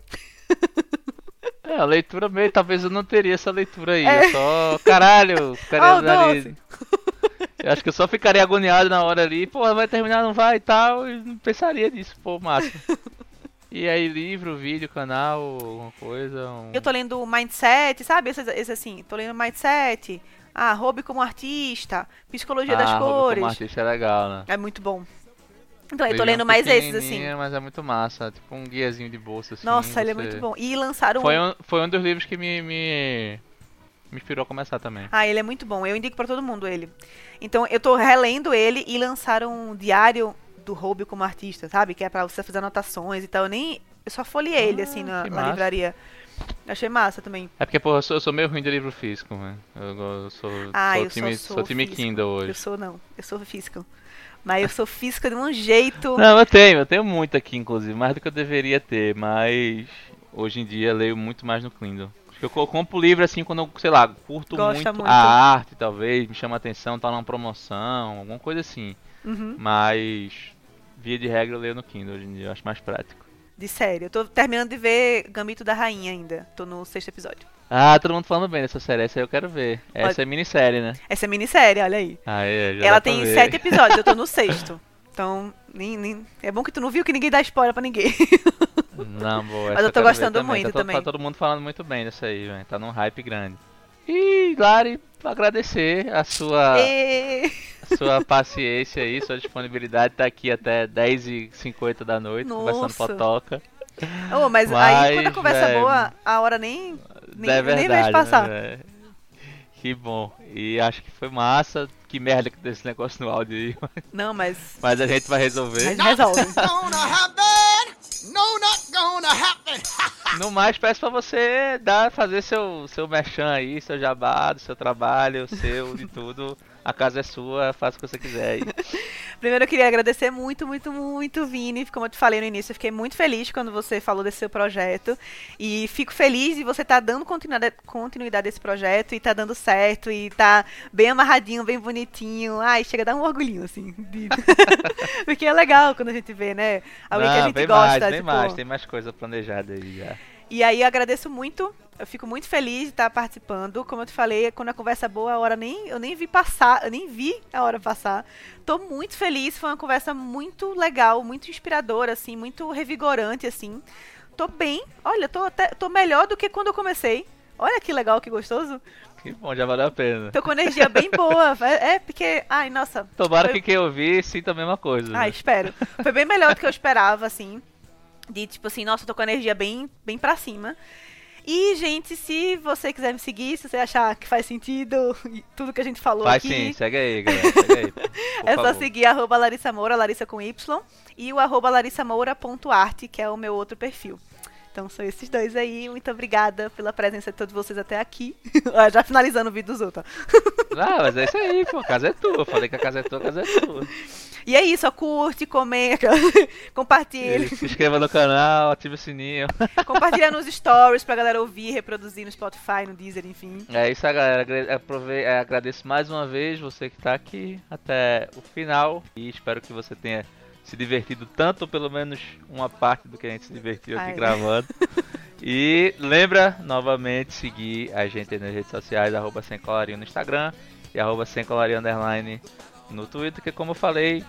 É, a leitura meio, talvez eu não teria essa leitura aí. É. Eu só. Caralho, ficaria Oh. Eu acho que eu só ficaria agoniado na hora ali, pô, vai terminar, não vai e tal, e não pensaria nisso, pô, massa. E aí, livro, vídeo, canal, alguma coisa. um- Eu tô lendo Mindset, sabe? Esse, esse assim, tô lendo Mindset. Ah, hobby como artista. Psicologia das Ah, Hobby cores. Como artista é legal, né? É muito bom. Então, eu tô lendo mais esses, assim. Mas é muito massa, tipo um guiazinho de bolsa, assim. Nossa, ele é você- muito bom. E lançaram Foi um. foi um dos livros que me, me, me inspirou a começar também. Ah, ele é muito bom. Eu indico pra todo mundo ele. Então, eu tô relendo ele e lançaram um diário do Hobby como artista, sabe? Que é pra você fazer anotações e tal. Eu nem. Eu só folhei ele, assim, na, Ah, na livraria. Achei massa também. É porque, pô, eu sou, eu sou meio ruim de livro físico, né? Eu, eu sou, Ah, sou eu time, sou sou time físico. Kindle hoje. Eu sou, não. Eu sou física. Mas eu sou física de um jeito. Não, eu tenho, eu tenho muito aqui, inclusive, mais do que eu deveria ter, mas hoje em dia leio muito mais no Kindle. Eu co- compro livro assim quando eu, sei lá, curto muito, muito. a arte, talvez, me chama atenção, tá numa promoção, alguma coisa assim. Uhum. Mas, via de regra, eu leio no Kindle hoje em dia, eu acho mais prático. De série. Eu tô terminando de ver Gambito da Rainha ainda. Tô no sexto episódio. Ah, todo mundo falando bem dessa série, essa eu quero ver. Essa é minissérie, né? Essa é minissérie, olha aí. Ah, é, já Ela tem sete episódios, eu tô no sexto. Então, nem, nem- é bom que tu não viu que ninguém dá spoiler pra ninguém. Não, boa. Mas eu tô gostando também. muito tá, todo- também. Tá todo mundo falando muito bem dessa aí, velho. Tá num hype grande. E, Lari, agradecer a sua, E... a sua paciência aí, sua disponibilidade. Tá aqui até 10h50 da noite, conversando Nossa. potoca. Oh, mas, aí quando a Mas, conversa é boa, a hora nem, nem, é nem verdade, vejo passar. né, que bom. E acho que foi massa. Que merda que desse negócio no áudio aí. Não, mas. Mas a gente vai resolver. Mas resolve. No, not gonna happen! No mais, peço pra você dar, fazer seu, seu merchan aí, seu jabá, do seu trabalho, seu, de tudo. A casa é sua, faça o que você quiser aí. Primeiro eu queria agradecer muito, muito, muito, Vini. Como eu te falei no início, eu fiquei muito feliz quando você falou desse seu projeto. E fico feliz de você estar dando continuidade, continuidade a esse projeto e tá dando certo e tá bem amarradinho, bem bonitinho. Ai, chega a dar um orgulhinho, assim. de- Porque é legal quando a gente vê, né? Alguém que a Não, gente gosta. mais, tipo, mais, tem mais coisa planejada aí já. E aí eu agradeço muito. Eu fico muito feliz de estar participando. Como eu te falei, quando a conversa é boa, a hora nem eu nem vi passar, eu nem vi a hora passar. Tô muito feliz, foi uma conversa muito legal, muito inspiradora assim, muito revigorante assim. Tô bem. Olha, tô até tô melhor do que quando eu comecei. Olha que legal, que gostoso. Que bom, já valeu a pena. Tô com energia bem boa. É, é porque, ai, nossa. Tomara foi- que quem ouvir sinta a mesma coisa. Ah, né? espero. Foi bem melhor do que eu esperava, assim. De tipo assim, nossa, eu tô com a energia bem, bem pra cima. E, gente, se você quiser me seguir, se você achar que faz sentido tudo que a gente falou Vai aqui, sim, segue aí, galera. Segue aí. é só favor. seguir arroba Larissa Moura, Larissa com Y, e o arroba larissamoura.arte, que é o meu outro perfil. Então são esses dois aí. Muito obrigada pela presença de todos vocês até aqui. Já finalizando o vídeo dos outros. Ah, mas é isso aí, pô. A casa é tua. Falei que a casa é tua, a casa é tua. E é isso, ó, curte, comenta, compartilha. Se inscreva no canal, ative o sininho. Compartilha nos stories pra galera ouvir, reproduzir no Spotify, no Deezer, enfim. É isso aí, galera. Aprove- é, Agradeço mais uma vez você que tá aqui até o final. E espero que você tenha se divertido tanto, ou pelo menos uma parte do que a gente se divertiu aqui Ai. gravando. E lembra novamente seguir a gente aí nas redes sociais, arroba sem colarinho no Instagram e arroba sem colarinho underline no Twitter, que como eu falei,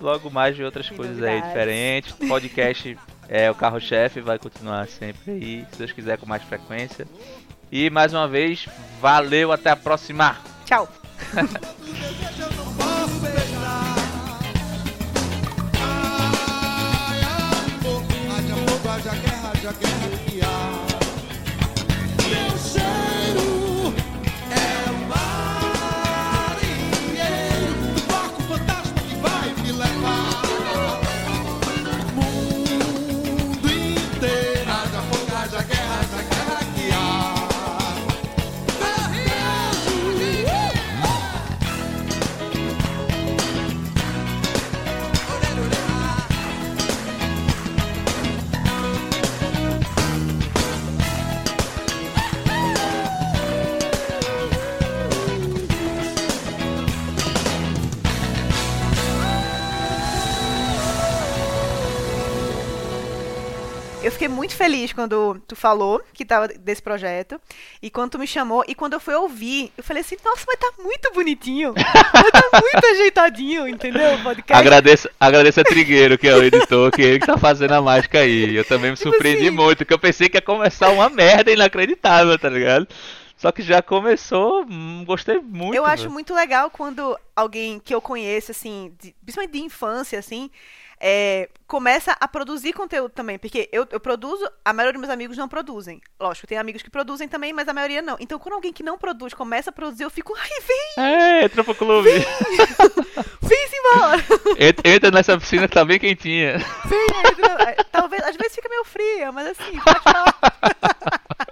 logo mais de outras coisas aí novidades. diferentes. Podcast é o carro-chefe, vai continuar sempre aí, se Deus quiser com mais frequência. E mais uma vez, valeu, até a próxima! Tchau. haja guerra, haja guerra que há. Meu cheiro fiquei muito feliz quando tu falou que tava desse projeto. E quando tu me chamou. E quando eu fui ouvir, eu falei assim, nossa, mas tá muito bonitinho. Tá muito ajeitadinho, entendeu? O podcast. Agradeço, agradeço a Trigueiro, que é o editor, que é ele que tá fazendo a mágica aí. Eu também me Tipo surpreendi assim- muito, porque eu pensei que ia começar uma merda inacreditável, tá ligado? Só que já começou, hum, gostei muito. Eu acho muito legal quando alguém que eu conheço, assim, de- principalmente de infância, assim, é, começa a produzir conteúdo também. Porque eu, eu produzo, a maioria dos meus amigos não produzem. Lógico, tem amigos que produzem também, mas a maioria não. Então, quando alguém que não produz começa a produzir, eu fico, ai, vem, É, entra pro clube. vem embora. Entra, nessa piscina que tá bem quentinha. Vem, entra. Talvez, às vezes fica meio fria, mas assim, pode falar.